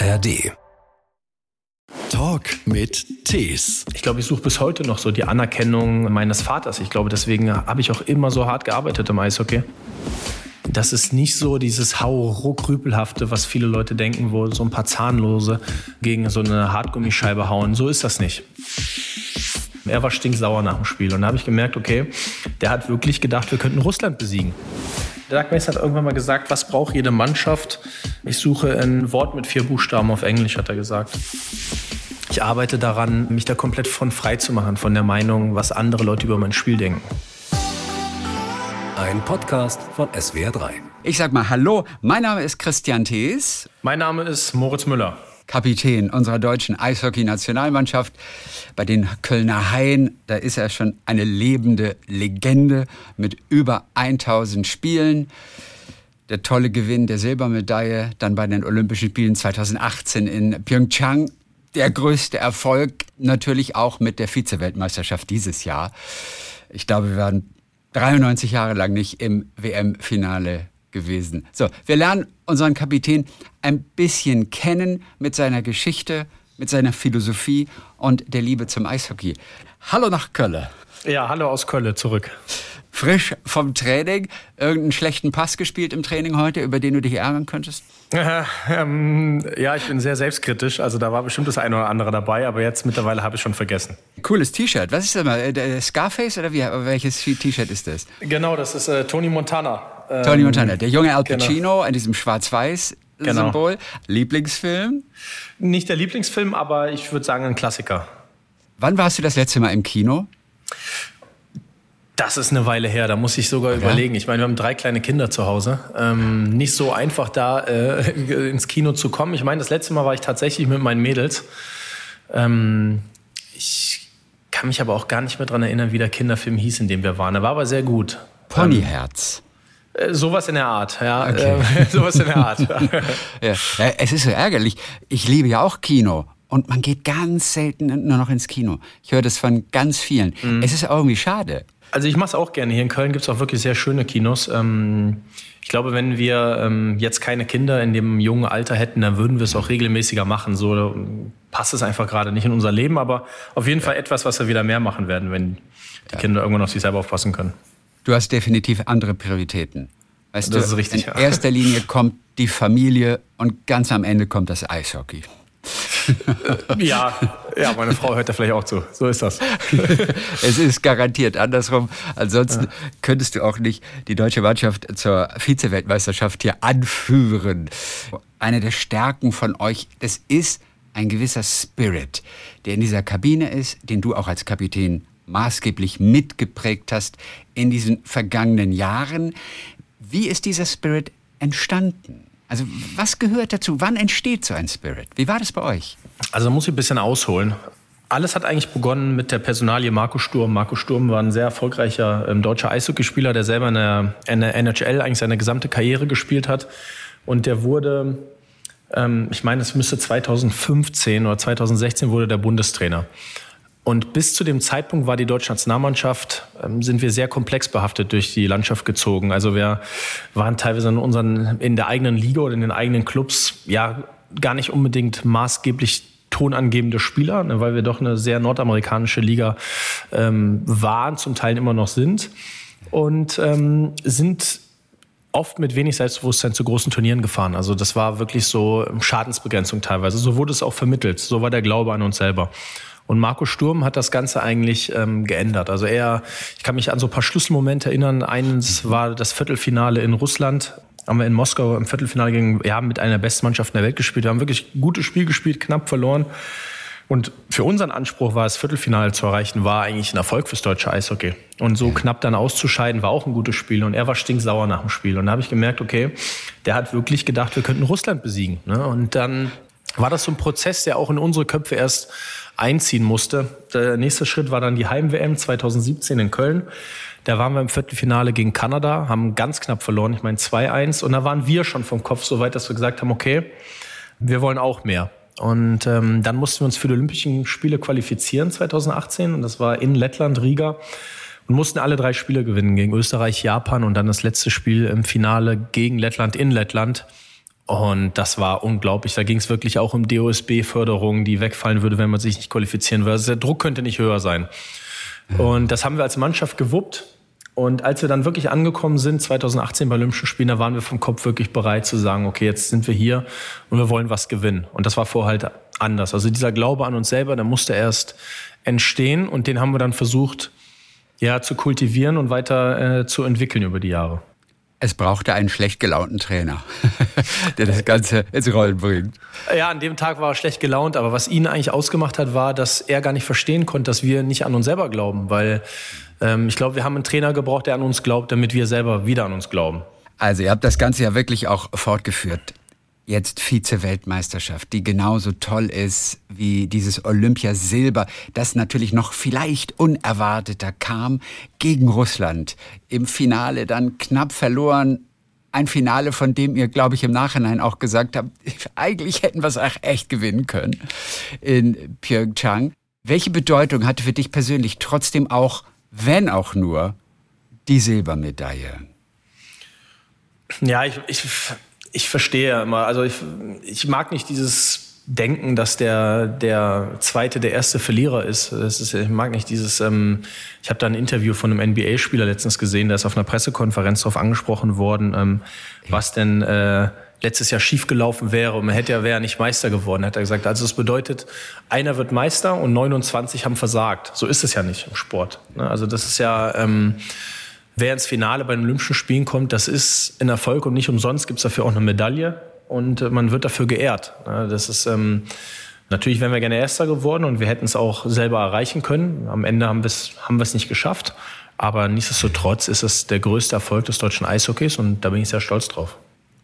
ARD. Talk mit Tees. Ich glaube, ich suche bis heute noch so die Anerkennung meines Vaters. Ich glaube, deswegen habe ich auch immer so hart gearbeitet im Eishockey. Das ist nicht so dieses Hau-Ruck-Rüpelhafte, was viele Leute denken, wo so ein paar Zahnlose gegen so eine Hartgummischeibe hauen. So ist das nicht. Er war stinksauer nach dem Spiel. Und da habe ich gemerkt, okay, der hat wirklich gedacht, wir könnten Russland besiegen. Doug Mace hat irgendwann mal gesagt, was braucht jede Mannschaft? Ich suche ein Wort mit vier Buchstaben auf Englisch, hat er gesagt. Ich arbeite daran, mich da komplett von frei zu machen, von der Meinung, was andere Leute über mein Spiel denken. Ein Podcast von SWR3. Ich sag mal Hallo, mein Name ist Christian Thees. Mein Name ist Moritz Müller. Kapitän unserer deutschen Eishockey-Nationalmannschaft. Bei den Kölner Haien, da ist er schon eine lebende Legende mit über 1000 Spielen. Der tolle Gewinn der Silbermedaille dann bei den Olympischen Spielen 2018 in Pyeongchang. Der größte Erfolg natürlich auch mit der Vize-Weltmeisterschaft dieses Jahr. Ich glaube, wir waren 93 Jahre lang nicht im WM-Finale gewesen. So, wir lernen unseren Kapitän ein bisschen kennen mit seiner Geschichte, mit seiner Philosophie und der Liebe zum Eishockey. Hallo nach Köln. Ja, hallo aus Köln zurück. Frisch vom Training. Irgendeinen schlechten Pass gespielt im Training heute, über den du dich ärgern könntest? Äh, ähm, ja, ich bin sehr selbstkritisch. Also da war bestimmt das eine oder andere dabei, aber jetzt mittlerweile habe ich schon vergessen. Cooles T-Shirt. Was ist das mal? Äh, Scarface oder wie, welches T-Shirt ist das? Genau, das ist äh, Tony Montana. Ähm, Tony Montana, der junge Al genau. Pacino genau. in diesem Schwarz-Weiß-Symbol. Genau. Lieblingsfilm? Nicht der Lieblingsfilm, aber ich würde sagen ein Klassiker. Wann warst du das letzte Mal im Kino? Das ist eine Weile her, da muss ich sogar ja. überlegen. Ich meine, wir haben drei kleine Kinder zu Hause. Ähm, nicht so einfach da äh, ins Kino zu kommen. Ich meine, das letzte Mal war ich tatsächlich mit meinen Mädels. Ähm, ich kann mich aber auch gar nicht mehr daran erinnern, wie der Kinderfilm hieß, in dem wir waren. Er war aber sehr gut. Ponyherz. Ähm, sowas in der Art, ja. Okay. Äh, sowas in der Art. ja. Es ist so ärgerlich. Ich liebe ja auch Kino. Und man geht ganz selten nur noch ins Kino. Ich höre das von ganz vielen. Mhm. Es ist irgendwie schade. Also ich mache es auch gerne. Hier in Köln gibt es auch wirklich sehr schöne Kinos. Ähm, ich glaube, wenn wir ähm, jetzt keine Kinder in dem jungen Alter hätten, dann würden wir es auch regelmäßiger machen. So passt es einfach gerade nicht in unser Leben, aber auf jeden Fall etwas, was wir wieder mehr machen werden, wenn die ja. Kinder irgendwann auf sich selber aufpassen können. Du hast definitiv andere Prioritäten. Weißt das du, ist richtig. In ja. erster Linie kommt die Familie und ganz am Ende kommt das Eishockey. ja, ja, meine Frau hört da vielleicht auch zu. So ist das. es ist garantiert andersrum. Ansonsten ja. könntest du auch nicht die deutsche Mannschaft zur Vize-Weltmeisterschaft hier anführen. Eine der Stärken von euch, das ist ein gewisser Spirit, der in dieser Kabine ist, den du auch als Kapitän maßgeblich mitgeprägt hast in diesen vergangenen Jahren. Wie ist dieser Spirit entstanden? Also was gehört dazu? Wann entsteht so ein Spirit? Wie war das bei euch? Also muss ich ein bisschen ausholen. Alles hat eigentlich begonnen mit der Personalie Marco Sturm. Marco Sturm war ein sehr erfolgreicher ähm, deutscher Eishockeyspieler, der selber in der, in der NHL eigentlich seine gesamte Karriere gespielt hat. Und der wurde, ähm, ich meine, es müsste 2015 oder 2016 wurde der Bundestrainer. Und bis zu dem Zeitpunkt war die deutsche Nationalmannschaft, ähm, sind wir sehr komplex behaftet durch die Landschaft gezogen. Also wir waren teilweise in unseren, in der eigenen Liga oder in den eigenen Clubs, ja, gar nicht unbedingt maßgeblich tonangebende Spieler, ne, weil wir doch eine sehr nordamerikanische Liga ähm, waren, zum Teil immer noch sind. Und ähm, sind oft mit wenig Selbstbewusstsein zu großen Turnieren gefahren. Also das war wirklich so Schadensbegrenzung teilweise. So wurde es auch vermittelt. So war der Glaube an uns selber. Und Marco Sturm hat das Ganze eigentlich ähm, geändert. Also er, ich kann mich an so ein paar Schlüsselmomente erinnern. Eines mhm. war das Viertelfinale in Russland. Haben wir in Moskau im Viertelfinale gegen, ja, mit einer der besten Mannschaften der Welt gespielt. Wir haben wirklich ein gutes Spiel gespielt, knapp verloren. Und für unseren Anspruch war es, Viertelfinale zu erreichen, war eigentlich ein Erfolg fürs deutsche Eishockey. Und so knapp dann auszuscheiden, war auch ein gutes Spiel. Und er war stinksauer nach dem Spiel. Und da habe ich gemerkt, okay, der hat wirklich gedacht, wir könnten Russland besiegen. Ne? Und dann war das so ein Prozess, der auch in unsere Köpfe erst einziehen musste. Der nächste Schritt war dann die Heim-WM 2017 in Köln. Da waren wir im Viertelfinale gegen Kanada, haben ganz knapp verloren, ich meine 2-1. Und da waren wir schon vom Kopf so weit, dass wir gesagt haben, okay, wir wollen auch mehr. Und ähm, dann mussten wir uns für die Olympischen Spiele qualifizieren 2018. Und das war in Lettland, Riga. Und mussten alle drei Spiele gewinnen gegen Österreich, Japan und dann das letzte Spiel im Finale gegen Lettland in Lettland. Und das war unglaublich. Da ging es wirklich auch um DOSB-Förderung, die wegfallen würde, wenn man sich nicht qualifizieren würde. Also der Druck könnte nicht höher sein. Und das haben wir als Mannschaft gewuppt. Und als wir dann wirklich angekommen sind, 2018 bei Olympischen Spielen, da waren wir vom Kopf wirklich bereit zu sagen, okay, jetzt sind wir hier und wir wollen was gewinnen. Und das war vorher halt anders. Also dieser Glaube an uns selber, der musste erst entstehen und den haben wir dann versucht, ja, zu kultivieren und weiter äh, zu entwickeln über die Jahre. Es brauchte einen schlecht gelaunten Trainer, der das Ganze ins Rollen bringt. Ja, an dem Tag war er schlecht gelaunt, aber was ihn eigentlich ausgemacht hat, war, dass er gar nicht verstehen konnte, dass wir nicht an uns selber glauben, weil ähm, ich glaube, wir haben einen Trainer gebraucht, der an uns glaubt, damit wir selber wieder an uns glauben. Also ihr habt das Ganze ja wirklich auch fortgeführt jetzt Vize-Weltmeisterschaft, die genauso toll ist wie dieses Olympiasilber, das natürlich noch vielleicht unerwarteter kam gegen Russland. Im Finale dann knapp verloren. Ein Finale, von dem ihr, glaube ich, im Nachhinein auch gesagt habt, eigentlich hätten wir es auch echt gewinnen können in Pyeongchang. Welche Bedeutung hatte für dich persönlich trotzdem auch, wenn auch nur, die Silbermedaille? Ja, ich, ich ich verstehe immer. Also ich, ich mag nicht dieses Denken, dass der, der zweite der erste Verlierer ist. Das ist ich mag nicht dieses, ähm, ich habe da ein Interview von einem NBA-Spieler letztens gesehen, der ist auf einer Pressekonferenz darauf angesprochen worden, ähm, was denn äh, letztes Jahr schiefgelaufen wäre und man hätte ja wäre nicht Meister geworden, hat er gesagt. Also das bedeutet, einer wird Meister und 29 haben versagt. So ist es ja nicht im Sport. Ne? Also das ist ja ähm, wer ins Finale bei den Olympischen Spielen kommt, das ist ein Erfolg und nicht umsonst gibt es dafür auch eine Medaille und äh, man wird dafür geehrt. Das ist ähm, natürlich wären wir gerne Erster geworden und wir hätten es auch selber erreichen können. Am Ende haben wir es haben wir es nicht geschafft, aber nichtsdestotrotz ist es der größte Erfolg des deutschen Eishockeys und da bin ich sehr stolz drauf.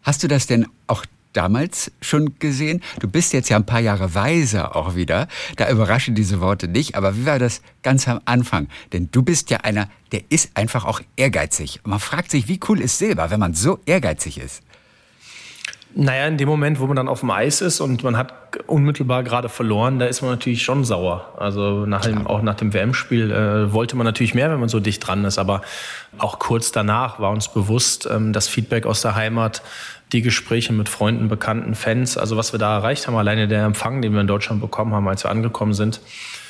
Hast du das denn auch damals schon gesehen? Du bist jetzt ja ein paar Jahre weiser auch wieder. Da überraschen diese Worte nicht. Aber wie war das ganz am Anfang? Denn du bist ja einer, der ist einfach auch ehrgeizig. Und man fragt sich, wie cool ist Silber, wenn man so ehrgeizig ist? Naja, in dem Moment, wo man dann auf dem Eis ist und man hat unmittelbar gerade verloren, da ist man natürlich schon sauer. Also nach dem, auch nach dem WM-Spiel äh, wollte man natürlich mehr, wenn man so dicht dran ist. Aber auch kurz danach war uns bewusst, ähm, das Feedback aus der Heimat die Gespräche mit Freunden, Bekannten, Fans, also was wir da erreicht haben, alleine der Empfang, den wir in Deutschland bekommen haben, als wir angekommen sind,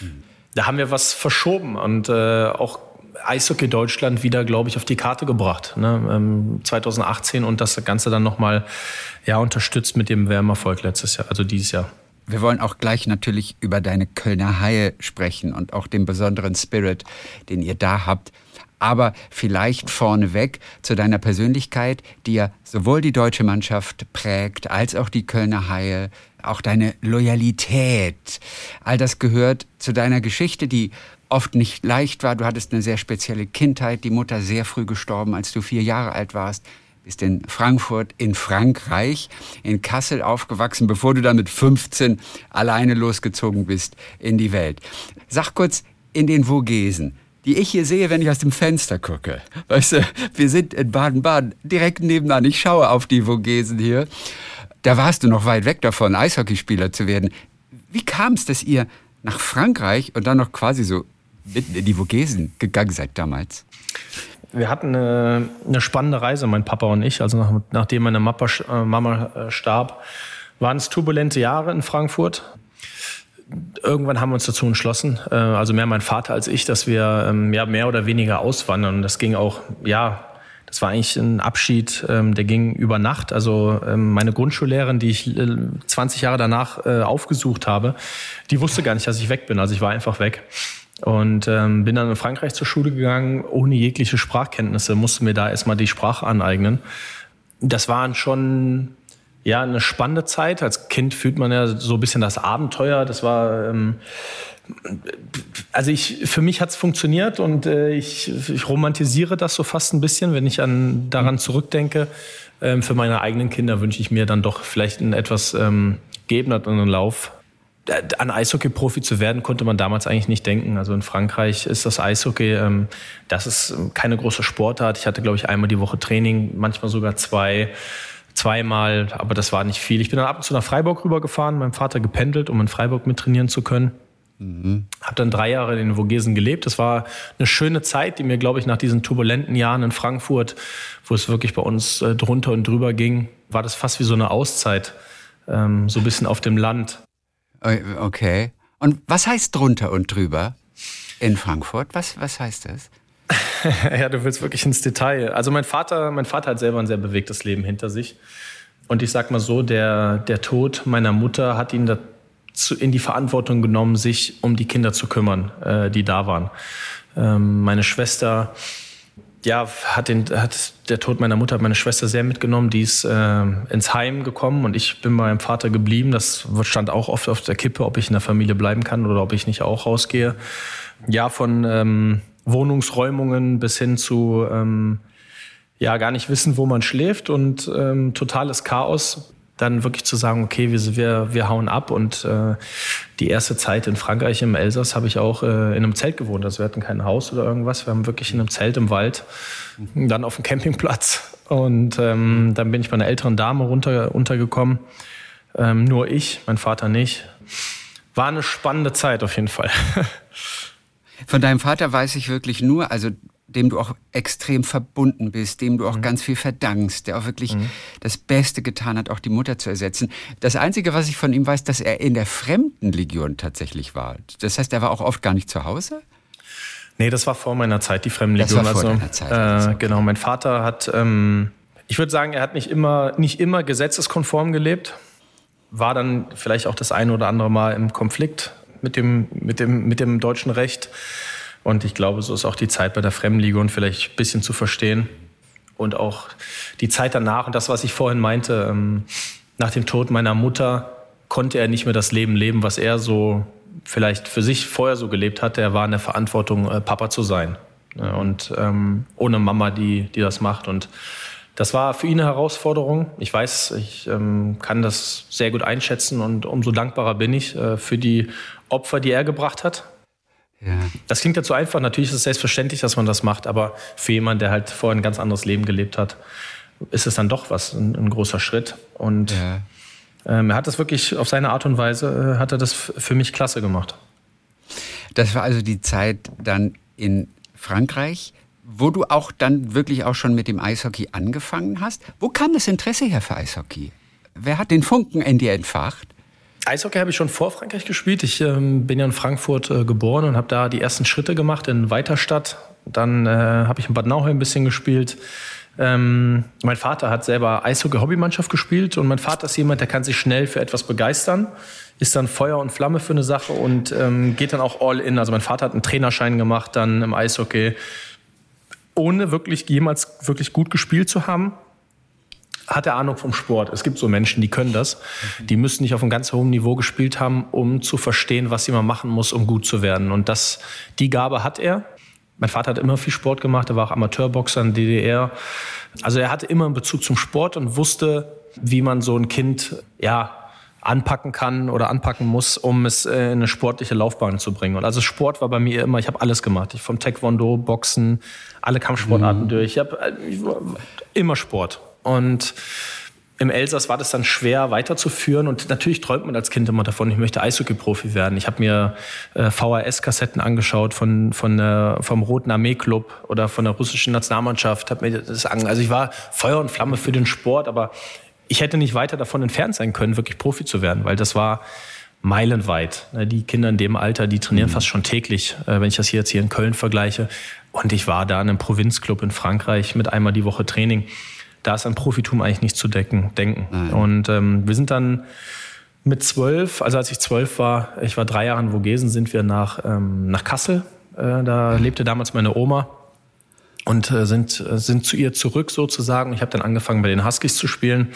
mhm. da haben wir was verschoben und äh, auch Eishockey Deutschland wieder, glaube ich, auf die Karte gebracht. Ne? Ähm, 2018 und das Ganze dann nochmal ja, unterstützt mit dem Wärmerfolg letztes Jahr, also dieses Jahr. Wir wollen auch gleich natürlich über deine Kölner Haie sprechen und auch den besonderen Spirit, den ihr da habt aber vielleicht vorneweg zu deiner Persönlichkeit, die ja sowohl die deutsche Mannschaft prägt, als auch die Kölner Haie, auch deine Loyalität. All das gehört zu deiner Geschichte, die oft nicht leicht war. Du hattest eine sehr spezielle Kindheit, die Mutter sehr früh gestorben, als du vier Jahre alt warst bist in Frankfurt, in Frankreich, in Kassel aufgewachsen, bevor du dann mit 15 alleine losgezogen bist in die Welt. Sag kurz, in den Vogesen, die ich hier sehe, wenn ich aus dem Fenster gucke. Weißt du, wir sind in Baden-Baden, direkt nebenan. Ich schaue auf die Vogesen hier. Da warst du noch weit weg davon, Eishockeyspieler zu werden. Wie kam es, dass ihr nach Frankreich und dann noch quasi so mitten in die Vogesen gegangen seid damals? Wir hatten eine, eine spannende Reise, mein Papa und ich. Also nach, nachdem meine Mama, äh, Mama äh, starb, waren es turbulente Jahre in Frankfurt irgendwann haben wir uns dazu entschlossen, äh, also mehr mein Vater als ich, dass wir ähm, ja, mehr oder weniger auswandern. Und das ging auch, ja, das war eigentlich ein Abschied, ähm, der ging über Nacht. Also ähm, meine Grundschullehrerin, die ich 20 äh, Jahre danach äh, aufgesucht habe, die wusste gar nicht, dass ich weg bin. Also ich war einfach weg. Und ähm, bin dann in Frankreich zur Schule gegangen, ohne jegliche Sprachkenntnisse, musste mir da erstmal die Sprache aneignen. Das waren schon ja, eine spannende Zeit. Als Kind fühlt man ja so ein bisschen das Abenteuer. Das war, ähm, also ich, für mich hat es funktioniert und äh, ich, ich romantisiere das so fast ein bisschen, wenn ich an, daran zurückdenke. Ähm, für meine eigenen Kinder wünsche ich mir dann doch vielleicht einen etwas ähm, geebneteren Lauf. An Eishockey-Profi zu werden, konnte man damals eigentlich nicht denken. Also in Frankreich ist das Eishockey, ähm, das ist keine große Sportart. Ich hatte, glaube ich, einmal die Woche Training, manchmal sogar zwei zweimal, aber das war nicht viel. Ich bin dann ab und zu nach Freiburg rübergefahren, meinem Vater gependelt, um in Freiburg mit trainieren zu können. Mhm. Habe dann drei Jahre in den Vogesen gelebt. Das war eine schöne Zeit, die mir, glaube ich, nach diesen turbulenten Jahren in Frankfurt, wo es wirklich bei uns äh, drunter und drüber ging, war das fast wie so eine Auszeit, ähm, so ein bisschen auf dem Land. Okay. Und was heißt drunter und drüber in Frankfurt? Was, was heißt das? ja, du willst wirklich ins Detail. Also mein Vater, mein Vater hat selber ein sehr bewegtes Leben hinter sich. Und ich sag mal so, der, der Tod meiner Mutter hat ihn dazu in die Verantwortung genommen, sich um die Kinder zu kümmern, äh, die da waren. Ähm, meine Schwester, ja, hat, den, hat der Tod meiner Mutter meine Schwester sehr mitgenommen. Die ist äh, ins Heim gekommen und ich bin bei meinem Vater geblieben. Das stand auch oft auf der Kippe, ob ich in der Familie bleiben kann oder ob ich nicht auch rausgehe. Ja, von ähm, Wohnungsräumungen bis hin zu ähm, ja gar nicht wissen, wo man schläft und ähm, totales Chaos. Dann wirklich zu sagen, okay, wir, wir, wir hauen ab. Und äh, die erste Zeit in Frankreich, im Elsass, habe ich auch äh, in einem Zelt gewohnt. Also wir hatten kein Haus oder irgendwas. Wir haben wirklich in einem Zelt im Wald, dann auf dem Campingplatz. Und ähm, dann bin ich bei einer älteren Dame runter, runtergekommen. Ähm, nur ich, mein Vater nicht. War eine spannende Zeit auf jeden Fall. Von deinem Vater weiß ich wirklich nur, also dem du auch extrem verbunden bist, dem du auch mhm. ganz viel verdankst, der auch wirklich mhm. das Beste getan hat, auch die Mutter zu ersetzen. Das Einzige, was ich von ihm weiß, dass er in der Fremdenlegion tatsächlich war. Das heißt, er war auch oft gar nicht zu Hause? Nee, das war vor meiner Zeit, die Fremdenlegion. Das war vor also, Zeit, äh, also. Genau, mein Vater hat, ähm, ich würde sagen, er hat nicht immer, nicht immer gesetzeskonform gelebt, war dann vielleicht auch das eine oder andere Mal im Konflikt mit dem, mit dem, mit dem deutschen Recht. Und ich glaube, so ist auch die Zeit bei der Fremdenlegion vielleicht ein bisschen zu verstehen. Und auch die Zeit danach und das, was ich vorhin meinte, ähm, nach dem Tod meiner Mutter konnte er nicht mehr das Leben leben, was er so vielleicht für sich vorher so gelebt hatte. Er war in der Verantwortung, äh, Papa zu sein. Und ähm, ohne Mama, die, die das macht. Und das war für ihn eine Herausforderung. Ich weiß, ich ähm, kann das sehr gut einschätzen und umso dankbarer bin ich äh, für die Opfer, die er gebracht hat. Ja. Das klingt ja zu einfach. Natürlich ist es selbstverständlich, dass man das macht, aber für jemanden, der halt vorher ein ganz anderes Leben gelebt hat, ist es dann doch was, ein, ein großer Schritt. Und ja. ähm, er hat das wirklich auf seine Art und Weise, äh, hat er das für mich klasse gemacht. Das war also die Zeit dann in Frankreich, wo du auch dann wirklich auch schon mit dem Eishockey angefangen hast. Wo kam das Interesse her für Eishockey? Wer hat den Funken in dir entfacht? Eishockey habe ich schon vor Frankreich gespielt. Ich ähm, bin ja in Frankfurt äh, geboren und habe da die ersten Schritte gemacht in Weiterstadt. Dann äh, habe ich in Bad Nauheim ein bisschen gespielt. Ähm, mein Vater hat selber Eishockey-Hobbymannschaft gespielt und mein Vater ist jemand, der kann sich schnell für etwas begeistern, ist dann Feuer und Flamme für eine Sache und ähm, geht dann auch all in. Also mein Vater hat einen Trainerschein gemacht dann im Eishockey, ohne wirklich jemals wirklich gut gespielt zu haben hat er Ahnung vom Sport. Es gibt so Menschen, die können das. Die müssen nicht auf einem ganz hohen Niveau gespielt haben, um zu verstehen, was man machen muss, um gut zu werden. Und das, die Gabe hat er. Mein Vater hat immer viel Sport gemacht. Er war auch Amateurboxer in DDR. Also er hatte immer einen Bezug zum Sport und wusste, wie man so ein Kind, ja, anpacken kann oder anpacken muss, um es in eine sportliche Laufbahn zu bringen. Und also Sport war bei mir immer, ich habe alles gemacht. Ich vom Taekwondo, Boxen, alle Kampfsportarten mhm. durch. Ich habe immer Sport. Und im Elsass war das dann schwer weiterzuführen und natürlich träumt man als Kind immer davon, ich möchte Eishockey-Profi werden. Ich habe mir äh, VHS-Kassetten angeschaut von, von äh, vom Roten Armee-Club oder von der russischen Nationalmannschaft. Hab mir das an, also ich war Feuer und Flamme für den Sport, aber ich hätte nicht weiter davon entfernt sein können, wirklich Profi zu werden, weil das war meilenweit. Ne, die Kinder in dem Alter, die trainieren mhm. fast schon täglich, äh, wenn ich das hier jetzt hier in Köln vergleiche. Und ich war da in einem Provinzclub in Frankreich mit einmal die Woche Training da ist an Profitum eigentlich nicht zu decken, denken. Nein. Und ähm, wir sind dann mit zwölf, also als ich zwölf war, ich war drei Jahre in Vogesen, sind wir nach, ähm, nach Kassel. Äh, da lebte damals meine Oma und äh, sind, äh, sind zu ihr zurück sozusagen. Ich habe dann angefangen bei den Huskies zu spielen.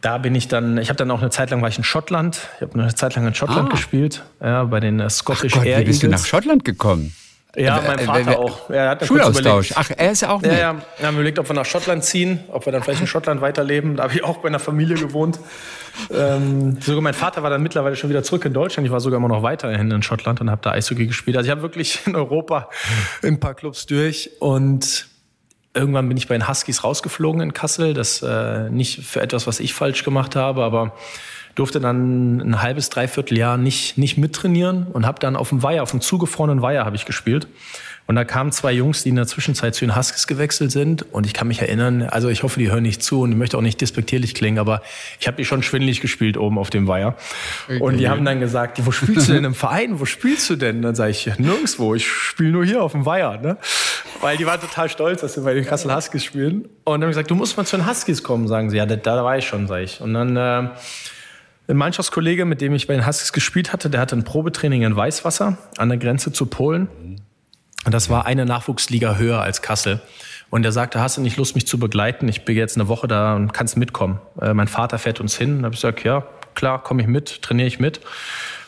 Da bin ich dann, ich habe dann auch eine Zeit lang war ich in Schottland. Ich habe eine Zeit lang in Schottland ah. gespielt, ja, bei den äh, Scottish Ach Gott, Air Wie bist du nach Schottland gekommen? Ja, mein Vater auch. Er hat Schulaustausch. Ach, er ist ja auch mit. Ja, ja. Wir haben überlegt, ob wir nach Schottland ziehen, ob wir dann vielleicht in Schottland weiterleben. Da habe ich auch bei einer Familie gewohnt. Ähm, sogar mein Vater war dann mittlerweile schon wieder zurück in Deutschland. Ich war sogar immer noch weiterhin in Schottland und habe da Eishockey gespielt. Also ich habe wirklich in Europa ein paar Clubs durch und irgendwann bin ich bei den Huskies rausgeflogen in Kassel. Das äh, nicht für etwas, was ich falsch gemacht habe, aber durfte dann ein halbes, dreiviertel Jahr nicht, nicht mittrainieren und habe dann auf dem Weiher, auf dem zugefrorenen Weiher habe ich gespielt. Und da kamen zwei Jungs, die in der Zwischenzeit zu den Huskies gewechselt sind. Und ich kann mich erinnern, also ich hoffe, die hören nicht zu und ich möchte auch nicht despektierlich klingen, aber ich habe die schon schwindelig gespielt oben auf dem Weiher. Okay. Und die haben dann gesagt, wo spielst du denn im Verein? Wo spielst du denn? Dann sage ich, nirgendwo, ich spiele nur hier auf dem Weiher. Ne? Weil die waren total stolz, dass sie bei den Kassel Huskies spielen. Und dann habe ich gesagt, du musst mal zu den Huskies kommen, sagen sie. Ja, da, da war ich schon, sage ich. Und dann... Äh, ein Mannschaftskollege, mit dem ich bei den Huskies gespielt hatte, der hatte ein Probetraining in Weißwasser an der Grenze zu Polen. Und das war eine Nachwuchsliga höher als Kassel. Und er sagte, hast du nicht Lust, mich zu begleiten? Ich bin jetzt eine Woche da und kannst mitkommen. Äh, mein Vater fährt uns hin. Da habe ich gesagt, ja, klar, komme ich mit, trainiere ich mit.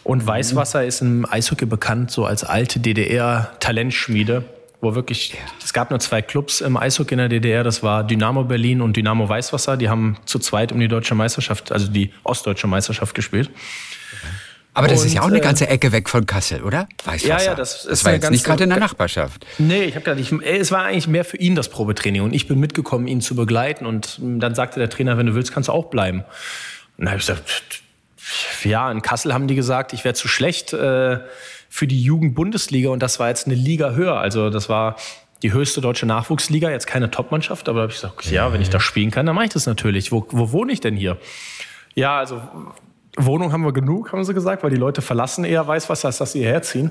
Und Weißwasser ist im Eishockey bekannt so als alte DDR-Talentschmiede, wo wirklich, es gab nur zwei Clubs im Eishockey in der DDR, das war Dynamo Berlin und Dynamo Weißwasser. Die haben zu zweit um die deutsche Meisterschaft, also die ostdeutsche Meisterschaft gespielt. Aber das und, ist ja auch eine äh, ganze Ecke weg von Kassel, oder? Weißwasser. Ja, ja, das, das war jetzt nicht gerade in der Nachbarschaft. Nee, ich habe gedacht, ich, es war eigentlich mehr für ihn das Probetraining und ich bin mitgekommen, ihn zu begleiten und dann sagte der Trainer, wenn du willst, kannst du auch bleiben. Und dann habe ich gesagt, ja, in Kassel haben die gesagt, ich wäre zu schlecht äh, für die Jugendbundesliga und das war jetzt eine Liga höher. Also das war die höchste deutsche Nachwuchsliga, jetzt keine Topmannschaft, aber da habe ich gesagt, okay, ja, wenn ich da spielen kann, dann mache ich das natürlich. Wo, wo wohne ich denn hier? Ja, also Wohnung haben wir genug, haben sie gesagt, weil die Leute verlassen eher Weißwasser, als dass sie herziehen.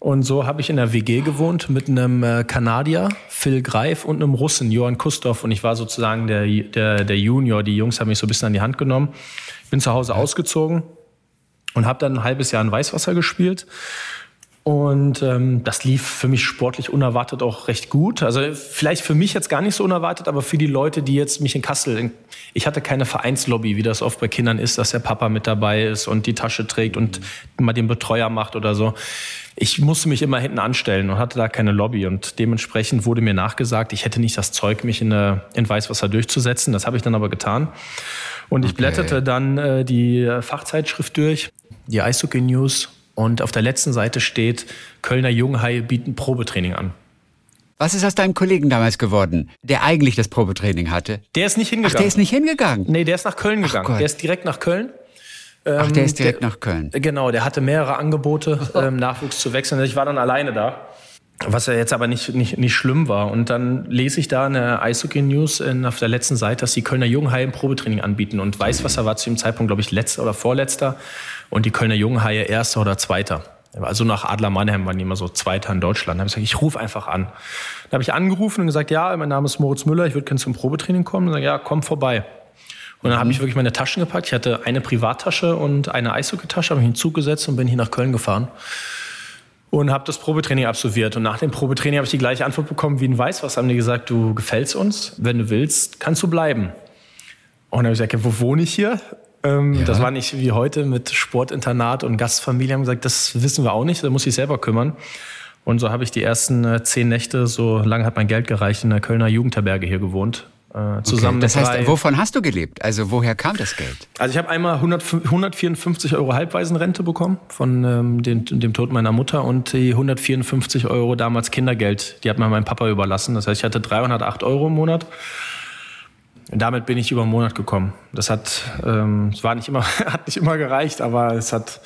Und so habe ich in der WG gewohnt mit einem äh, Kanadier, Phil Greif, und einem Russen, Johann Kustow. Und ich war sozusagen der, der, der Junior. Die Jungs haben mich so ein bisschen an die Hand genommen. Bin zu Hause ausgezogen und habe dann ein halbes Jahr in Weißwasser gespielt. Und ähm, das lief für mich sportlich unerwartet auch recht gut. Also vielleicht für mich jetzt gar nicht so unerwartet, aber für die Leute, die jetzt mich in Kassel, in, ich hatte keine Vereinslobby, wie das oft bei Kindern ist, dass der Papa mit dabei ist und die Tasche trägt und mal den Betreuer macht oder so. Ich musste mich immer hinten anstellen und hatte da keine Lobby und dementsprechend wurde mir nachgesagt, ich hätte nicht das Zeug, mich in, äh, in Weißwasser durchzusetzen. Das habe ich dann aber getan. Und ich okay. blätterte dann äh, die Fachzeitschrift durch, die Eishockey News und auf der letzten Seite steht, Kölner Junghaie bieten Probetraining an. Was ist aus deinem Kollegen damals geworden, der eigentlich das Probetraining hatte? Der ist nicht hingegangen. Ach, der ist nicht hingegangen? Nee, der ist nach Köln gegangen. Der ist direkt nach Köln. Ach, der ist ähm, direkt der, nach Köln. Genau, der hatte mehrere Angebote, ähm, Nachwuchs zu wechseln. Ich war dann alleine da. Was ja jetzt aber nicht, nicht, nicht schlimm war. Und dann lese ich da eine Eishockey News in, auf der letzten Seite, dass die Kölner Junghaie ein Probetraining anbieten. Und Weißwasser war zu dem Zeitpunkt, glaube ich, letzter oder vorletzter. Und die Kölner Junghaie erster oder zweiter. Also nach Adler Mannheim waren die immer so Zweiter in Deutschland. Da habe ich gesagt, ich rufe einfach an. Dann habe ich angerufen und gesagt, ja, mein Name ist Moritz Müller, ich würde gerne zum Probetraining kommen. Und dann, ja, komm vorbei. Und dann mhm. habe ich wirklich meine Taschen gepackt. Ich hatte eine Privattasche und eine Eishockeytasche, habe mich hinzugesetzt und bin hier nach Köln gefahren und habe das Probetraining absolviert. Und nach dem Probetraining habe ich die gleiche Antwort bekommen wie in Weißwasser. Haben die gesagt, du gefällst uns, wenn du willst, kannst du bleiben. Und dann habe ich gesagt, wo wohne ich hier? Ähm, ja. Das war nicht wie heute mit Sportinternat und Gastfamilie. Haben gesagt, das wissen wir auch nicht, da muss ich selber kümmern. Und so habe ich die ersten äh, zehn Nächte, so lange hat mein Geld gereicht, in der Kölner Jugendherberge hier gewohnt. Äh, zusammen okay. Das heißt, drei. wovon hast du gelebt? Also woher kam das Geld? Also ich habe einmal 100, 154 Euro Halbwaisenrente bekommen von ähm, dem, dem Tod meiner Mutter und die 154 Euro damals Kindergeld, die hat mir mein Papa überlassen. Das heißt, ich hatte 308 Euro im Monat. Damit bin ich über einen Monat gekommen. Das hat, ähm, es war nicht immer, hat nicht immer gereicht, aber es hat,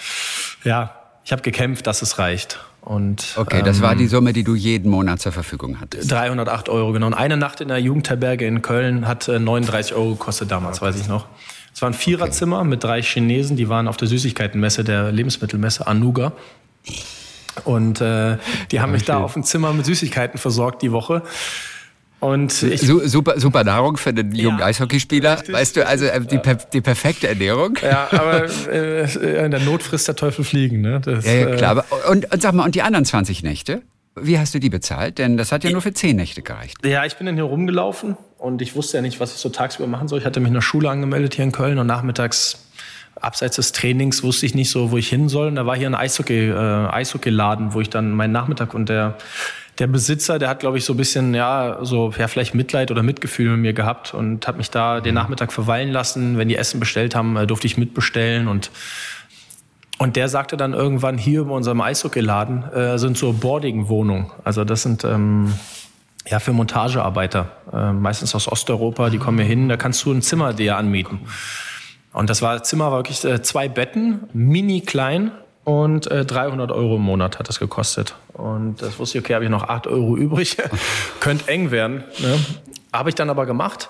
ja, ich habe gekämpft, dass es reicht. Und, okay, das war die ähm, Summe, die du jeden Monat zur Verfügung hattest. 308 Euro, genau. Und eine Nacht in der Jugendherberge in Köln hat 39 äh, Euro gekostet damals, okay. weiß ich noch. Es war ein Viererzimmer okay. mit drei Chinesen, die waren auf der Süßigkeitenmesse, der Lebensmittelmesse Anuga. Und äh, die haben mich da auf dem Zimmer mit Süßigkeiten versorgt die Woche. Und ich, super, super Nahrung für den jungen ja, Eishockeyspieler. Richtig, weißt du, also äh, die, ja. die perfekte Ernährung. Ja, aber äh, in der Not frisst der Teufel fliegen. Ne? Das, ja, ja, klar. Äh, und, und sag mal, und die anderen 20 Nächte? Wie hast du die bezahlt? Denn das hat ja nur für 10 Nächte gereicht. Ja, ich bin dann hier rumgelaufen und ich wusste ja nicht, was ich so tagsüber machen soll. Ich hatte mich in der Schule angemeldet hier in Köln und nachmittags abseits des Trainings wusste ich nicht so, wo ich hin soll. Und da war hier ein Eishockey, äh, Eishockeyladen, wo ich dann meinen Nachmittag und der der Besitzer, der hat, glaube ich, so ein bisschen, ja, so, ja, vielleicht Mitleid oder Mitgefühl mit mir gehabt und hat mich da den mhm. Nachmittag verweilen lassen. Wenn die Essen bestellt haben, äh, durfte ich mitbestellen und und der sagte dann irgendwann, hier bei unserem Eishockeyladen äh, sind so Boarding-Wohnungen. Also das sind ähm, ja für Montagearbeiter, äh, meistens aus Osteuropa, die kommen hier hin, da kannst du ein Zimmer dir anmieten. Und das war Zimmer war wirklich äh, zwei Betten, mini klein, und äh, 300 Euro im Monat hat das gekostet. Und das wusste ich, okay, habe ich noch 8 Euro übrig. Könnte eng werden. Ne? Habe ich dann aber gemacht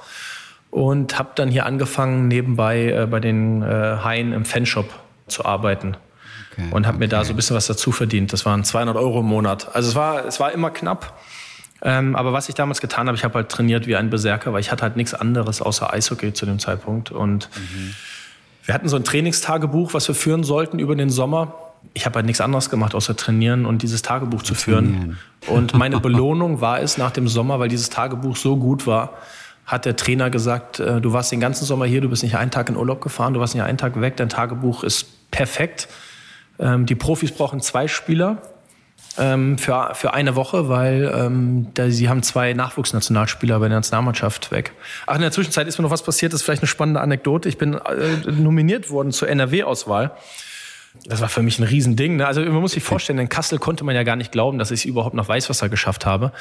und habe dann hier angefangen, nebenbei äh, bei den äh, Haien im Fanshop zu arbeiten. Okay, und habe okay. mir da so ein bisschen was dazu verdient. Das waren 200 Euro im Monat. Also es war, es war immer knapp. Ähm, aber was ich damals getan habe, ich habe halt trainiert wie ein Berserker, weil ich hatte halt nichts anderes außer Eishockey zu dem Zeitpunkt. Und mhm. wir hatten so ein Trainingstagebuch, was wir führen sollten über den Sommer ich habe halt nichts anderes gemacht, außer trainieren und dieses Tagebuch zu führen. Und meine Belohnung war es nach dem Sommer, weil dieses Tagebuch so gut war, hat der Trainer gesagt, äh, du warst den ganzen Sommer hier, du bist nicht einen Tag in Urlaub gefahren, du warst nicht einen Tag weg, dein Tagebuch ist perfekt. Ähm, die Profis brauchen zwei Spieler ähm, für, für eine Woche, weil ähm, da, sie haben zwei Nachwuchsnationalspieler bei der Nationalmannschaft weg. Ach, in der Zwischenzeit ist mir noch was passiert, das ist vielleicht eine spannende Anekdote. Ich bin äh, nominiert worden zur NRW-Auswahl. Das war für mich ein Riesending. Ne? Also man muss sich vorstellen, in Kassel konnte man ja gar nicht glauben, dass ich überhaupt nach Weißwasser geschafft habe.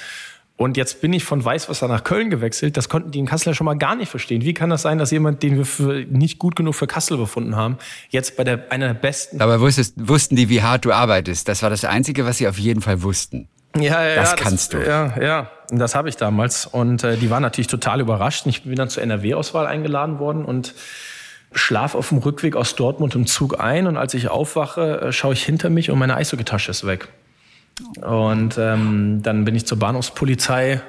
Und jetzt bin ich von Weißwasser nach Köln gewechselt. Das konnten die in Kassel ja schon mal gar nicht verstehen. Wie kann das sein, dass jemand, den wir für nicht gut genug für Kassel befunden haben, jetzt bei der, einer der besten. Aber wusstest, wussten die, wie hart du arbeitest? Das war das Einzige, was sie auf jeden Fall wussten. Ja, ja, das ja, kannst das, du. Ja, ja, das habe ich damals. Und äh, die waren natürlich total überrascht. Ich bin dann zur NRW-Auswahl eingeladen worden und schlaf auf dem Rückweg aus Dortmund im Zug ein und als ich aufwache, äh, schaue ich hinter mich und meine Eishockeytasche ist weg. Und ähm, dann bin ich zur Bahnhofspolizei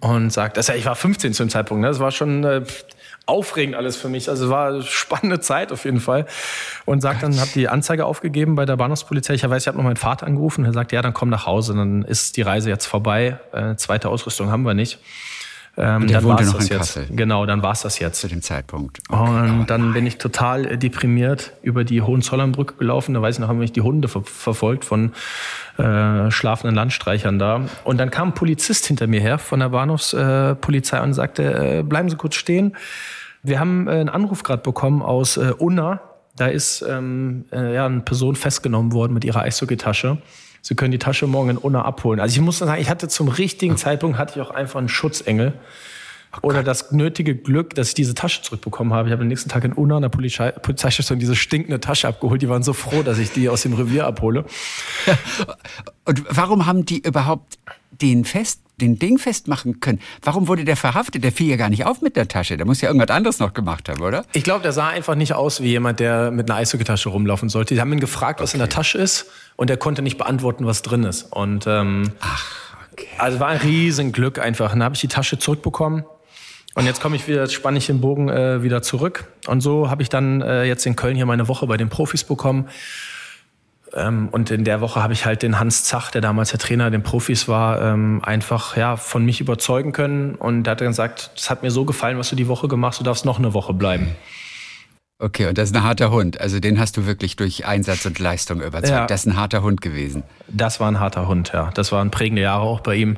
und sagte, ja, ich war 15 zu dem Zeitpunkt, ne? das war schon äh, aufregend alles für mich, also war eine spannende Zeit auf jeden Fall. Und sagt dann, habe die Anzeige aufgegeben bei der Bahnhofspolizei. Ich weiß, ich habe noch meinen Vater angerufen. Er sagt, ja, dann komm nach Hause, dann ist die Reise jetzt vorbei. Äh, zweite Ausrüstung haben wir nicht. Ähm, der dann wohnte noch in jetzt. Kassel. Genau, dann war es das jetzt. Zu dem Zeitpunkt. Okay. Und dann bin ich total äh, deprimiert über die Hohenzollernbrücke gelaufen. Da weiß ich noch, haben mich die Hunde ver verfolgt von äh, schlafenden Landstreichern da. Und dann kam ein Polizist hinter mir her von der Bahnhofspolizei äh, und sagte, äh, bleiben Sie kurz stehen. Wir haben äh, einen Anruf gerade bekommen aus äh, Unna. Da ist ähm, äh, ja, eine Person festgenommen worden mit ihrer Eishockeytasche. Sie können die Tasche morgen in Unna abholen. Also ich muss sagen, ich hatte zum richtigen Zeitpunkt hatte ich auch einfach einen Schutzengel. Oh oder das nötige Glück, dass ich diese Tasche zurückbekommen habe. Ich habe am nächsten Tag in Unna an der Polizei, Polizeistation diese stinkende Tasche abgeholt. Die waren so froh, dass ich die aus dem Revier abhole. Und warum haben die überhaupt den fest, den Ding festmachen können. Warum wurde der verhaftet? Der fiel ja gar nicht auf mit der Tasche. Der muss ja irgendwas anderes noch gemacht haben, oder? Ich glaube, der sah einfach nicht aus wie jemand, der mit einer Eishockeytasche rumlaufen sollte. Die haben ihn gefragt, was okay. in der Tasche ist, und er konnte nicht beantworten, was drin ist. Und ähm, Ach, okay. also war ein Riesenglück einfach. Dann habe ich die Tasche zurückbekommen. Und jetzt komme ich wieder, spanne ich den Bogen äh, wieder zurück. Und so habe ich dann äh, jetzt in Köln hier meine Woche bei den Profis bekommen. Ähm, und in der Woche habe ich halt den Hans Zach, der damals der Trainer den Profis war, ähm, einfach ja von mich überzeugen können. Und er hat dann gesagt, es hat mir so gefallen, was du die Woche gemacht, du darfst noch eine Woche bleiben. Okay, und das ist ein harter Hund. Also den hast du wirklich durch Einsatz und Leistung überzeugt. Ja. Das ist ein harter Hund gewesen. Das war ein harter Hund, ja. Das waren prägende Jahre auch bei ihm.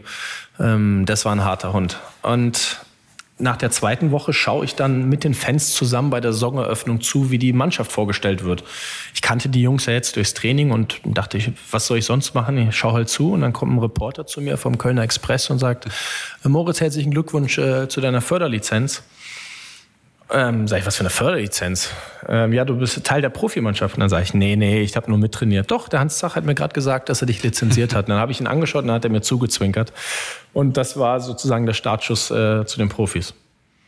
Ähm, das war ein harter Hund. Und nach der zweiten Woche schaue ich dann mit den Fans zusammen bei der Saisoneröffnung zu, wie die Mannschaft vorgestellt wird. Ich kannte die Jungs ja jetzt durchs Training und dachte, ich, was soll ich sonst machen? Ich schaue halt zu und dann kommt ein Reporter zu mir vom Kölner Express und sagt, Moritz, herzlichen Glückwunsch äh, zu deiner Förderlizenz. Ähm, sag ich, was für eine Förderlizenz? Ähm, ja, du bist Teil der Profimannschaft. Und dann sage ich, nee, nee, ich habe nur mittrainiert. Doch, der Hans Zach hat mir gerade gesagt, dass er dich lizenziert hat. Und dann habe ich ihn angeschaut und dann hat er mir zugezwinkert. Und das war sozusagen der Startschuss äh, zu den Profis.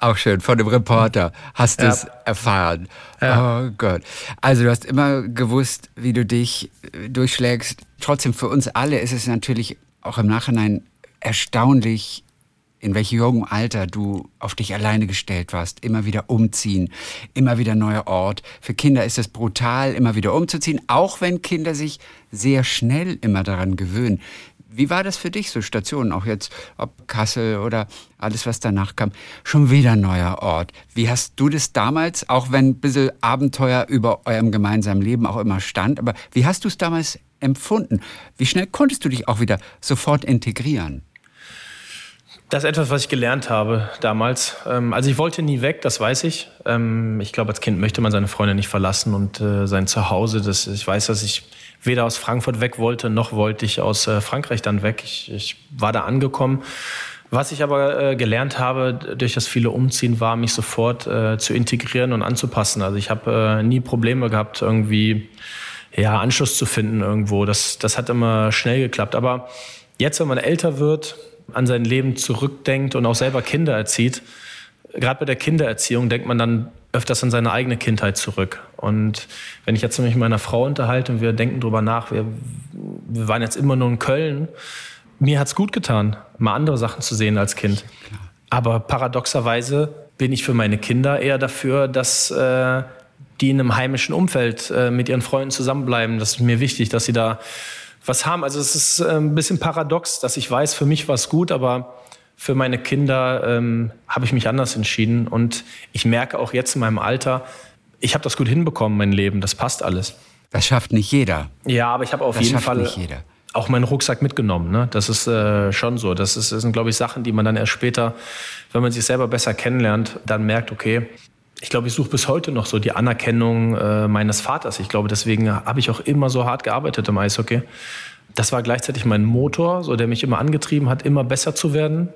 Auch schön, von dem Reporter hast du ja. es erfahren. Ja. Oh Gott. Also du hast immer gewusst, wie du dich äh, durchschlägst. Trotzdem für uns alle ist es natürlich auch im Nachhinein erstaunlich, in welchem jungen Alter du auf dich alleine gestellt warst, immer wieder umziehen, immer wieder neuer Ort. Für Kinder ist es brutal, immer wieder umzuziehen, auch wenn Kinder sich sehr schnell immer daran gewöhnen. Wie war das für dich, so Stationen, auch jetzt, ob Kassel oder alles, was danach kam, schon wieder neuer Ort? Wie hast du das damals, auch wenn ein bisschen Abenteuer über eurem gemeinsamen Leben auch immer stand, aber wie hast du es damals empfunden? Wie schnell konntest du dich auch wieder sofort integrieren? Das ist etwas, was ich gelernt habe damals. Ähm, also ich wollte nie weg, das weiß ich. Ähm, ich glaube, als Kind möchte man seine Freunde nicht verlassen und äh, sein Zuhause. Das, ich weiß, dass ich weder aus Frankfurt weg wollte, noch wollte ich aus äh, Frankreich dann weg. Ich, ich war da angekommen. Was ich aber äh, gelernt habe durch das viele Umziehen, war, mich sofort zu integrieren und anzupassen. Also ich habe nie Probleme gehabt, irgendwie ja, Anschluss zu finden irgendwo. Das, das hat immer schnell geklappt. Aber jetzt, wenn man älter wird, an sein Leben zurückdenkt und auch selber Kinder erzieht, gerade bei der Kindererziehung denkt man dann öfters an seine eigene Kindheit zurück. Und wenn ich jetzt mich mit meiner Frau unterhalte und wir denken drüber nach, wir, wir waren jetzt immer nur in Köln, mir hat's gut getan, mal andere Sachen zu sehen als Kind. Aber paradoxerweise bin ich für meine Kinder eher dafür, dass äh, die in einem heimischen Umfeld äh, mit ihren Freunden zusammenbleiben. Das ist mir wichtig, dass sie da was haben. Also es ist äh, ein bisschen paradox, dass ich weiß, für mich war es gut, aber für meine Kinder ähm, habe ich mich anders entschieden. Und ich merke auch jetzt in meinem Alter, ich habe das gut hinbekommen, mein Leben. Das passt alles. Das schafft nicht jeder. Ja, aber ich habe auf das jeden Fall jeder. auch meinen Rucksack mitgenommen. Ne? Das ist äh, schon so. Das, ist, das sind, glaube ich, Sachen, die man dann erst später, wenn man sich selber besser kennenlernt, dann merkt, okay, ich glaube, ich suche bis heute noch so die Anerkennung äh, meines Vaters. Ich glaube, deswegen habe ich auch immer so hart gearbeitet im Eishockey. Das war gleichzeitig mein Motor, so der mich immer angetrieben hat, immer besser zu werden.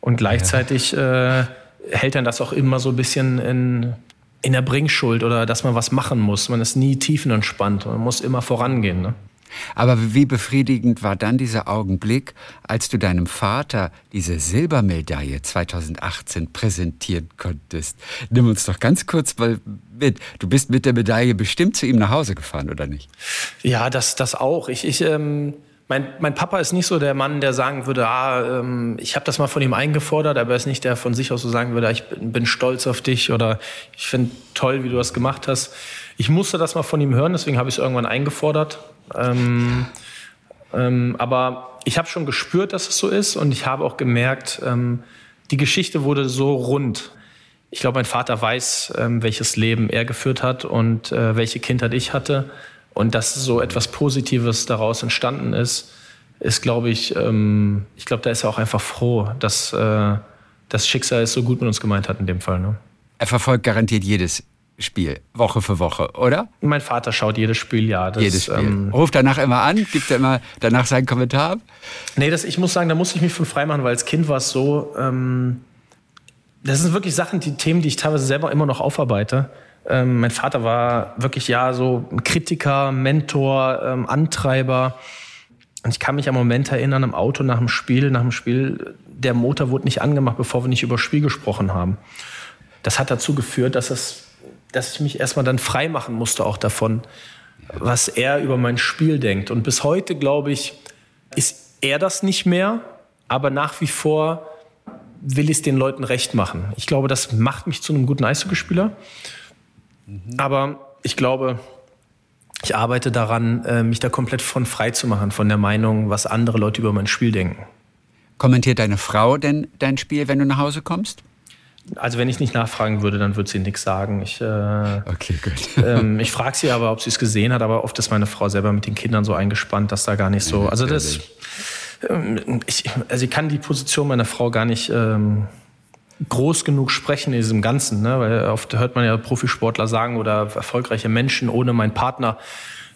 Und gleichzeitig äh, hält dann das auch immer so ein bisschen in, in der Bringschuld oder dass man was machen muss. Man ist nie tiefenentspannt. Man muss immer vorangehen. Ne? Aber wie befriedigend war dann dieser Augenblick, als du deinem Vater diese Silbermedaille 2018 präsentieren konntest? Nimm uns doch ganz kurz mal mit. Du bist mit der Medaille bestimmt zu ihm nach Hause gefahren, oder nicht? Ja, das, das auch. Ich, ich ähm, mein, mein Papa ist nicht so der Mann, der sagen würde, ah, ähm, ich habe das mal von ihm eingefordert, aber er ist nicht der von sich aus so sagen würde, ich bin, bin stolz auf dich oder ich finde toll, wie du das gemacht hast. Ich musste das mal von ihm hören, deswegen habe ich es irgendwann eingefordert. Ähm, ähm, aber ich habe schon gespürt, dass es so ist und ich habe auch gemerkt, ähm, die Geschichte wurde so rund. Ich glaube, mein Vater weiß, ähm, welches Leben er geführt hat und äh, welche Kindheit ich hatte. Und dass so etwas Positives daraus entstanden ist, ist, glaube ich, ähm, ich glaube, da ist er auch einfach froh, dass äh, das Schicksal es so gut mit uns gemeint hat in dem Fall. Ne? Er verfolgt garantiert jedes Spiel, Woche für Woche, oder? Mein Vater schaut jedes Spiel, ja. Das, jedes Spiel. Ähm, Ruft danach immer an, gibt er immer danach seinen Kommentar? Nee, das, ich muss sagen, da muss ich mich von freimachen, weil als Kind war es so, ähm, das sind wirklich Sachen, die Themen, die ich teilweise selber immer noch aufarbeite. Ähm, mein Vater war wirklich ja so ein Kritiker, Mentor, ähm, Antreiber. Und ich kann mich am Moment erinnern, im Auto nach dem Spiel, nach dem Spiel, der Motor wurde nicht angemacht, bevor wir nicht über Spiel gesprochen haben. Das hat dazu geführt, dass, es, dass ich mich erstmal dann frei machen musste auch davon, was er über mein Spiel denkt. Und bis heute, glaube ich, ist er das nicht mehr, aber nach wie vor will ich es den Leuten recht machen. Ich glaube, das macht mich zu einem guten Eishockeyspieler. Mhm. Aber ich glaube, ich arbeite daran, äh, mich da komplett von frei zu machen, von der Meinung, was andere Leute über mein Spiel denken. Kommentiert deine Frau denn dein Spiel, wenn du nach Hause kommst? Also wenn ich nicht nachfragen würde, dann würde sie nichts sagen. Ich, äh, okay, gut. ähm, ich frage sie aber, ob sie es gesehen hat, aber oft ist meine Frau selber mit den Kindern so eingespannt, dass da gar nicht so. Also das, ähm, ich, also ich kann die Position meiner Frau gar nicht ähm, groß genug sprechen in diesem Ganzen, ne? weil oft hört man ja Profisportler sagen oder erfolgreiche Menschen ohne meinen Partner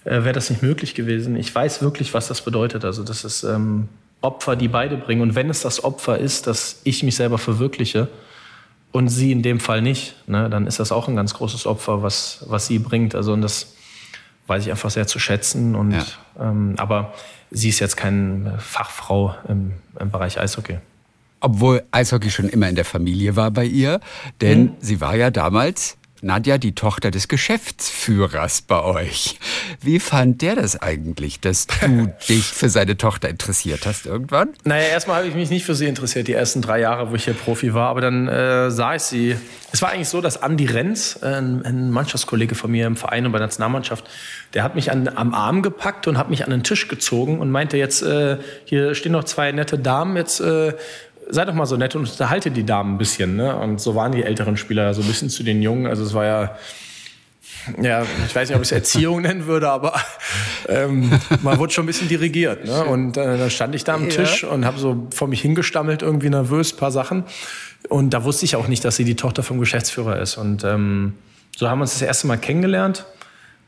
äh, wäre das nicht möglich gewesen. Ich weiß wirklich, was das bedeutet. Also das ist ähm, Opfer, die beide bringen. Und wenn es das Opfer ist, dass ich mich selber verwirkliche und sie in dem Fall nicht, ne, dann ist das auch ein ganz großes Opfer, was, was sie bringt. Also und das weiß ich einfach sehr zu schätzen. Und, ja. ähm, aber sie ist jetzt keine Fachfrau im, im Bereich Eishockey. Obwohl Eishockey schon immer in der Familie war bei ihr, denn mhm. sie war ja damals Nadja, die Tochter des Geschäftsführers bei euch. Wie fand der das eigentlich, dass du dich für seine Tochter interessiert hast irgendwann? Naja, erstmal habe ich mich nicht für sie interessiert, die ersten drei Jahre, wo ich hier Profi war. Aber dann äh, sah ich sie. Es war eigentlich so, dass Andi Renz, äh, ein Mannschaftskollege von mir im Verein und bei der Nationalmannschaft, der hat mich an, am Arm gepackt und hat mich an den Tisch gezogen und meinte jetzt, äh, hier stehen noch zwei nette Damen, jetzt äh, sei doch mal so nett und unterhalte die Damen ein bisschen. Ne? Und so waren die älteren Spieler so ein bisschen zu den Jungen. Also es war ja, ja, ich weiß nicht, ob ich es Erziehung nennen würde, aber ähm, man wurde schon ein bisschen dirigiert. Ne? Und äh, dann stand ich da am Tisch und habe so vor mich hingestammelt, irgendwie nervös, paar Sachen. Und da wusste ich auch nicht, dass sie die Tochter vom Geschäftsführer ist. Und ähm, so haben wir uns das erste Mal kennengelernt.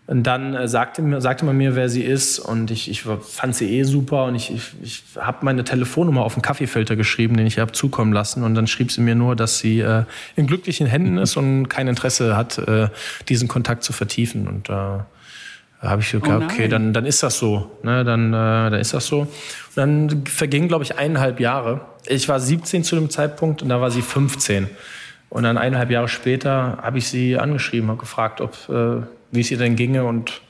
Und dann äh, sagte, sagte man mir, wer sie ist und ich, ich fand sie eh super und ich, ich, ich habe meine Telefonnummer auf einen Kaffeefilter geschrieben, den ich habe zukommen lassen und dann schrieb sie mir nur, dass sie äh, in glücklichen Händen ist und kein Interesse hat, äh, diesen Kontakt zu vertiefen und äh, Da habe ich gedacht, oh okay, dann, dann ist das so. Ne? Dann, äh, dann ist das so. Und dann vergingen, glaube ich, eineinhalb Jahre. Ich war 17 zu dem Zeitpunkt und da war sie 15. Und dann eineinhalb Jahre später habe ich sie angeschrieben, habe gefragt, ob, äh, wie es ihr denn ginge und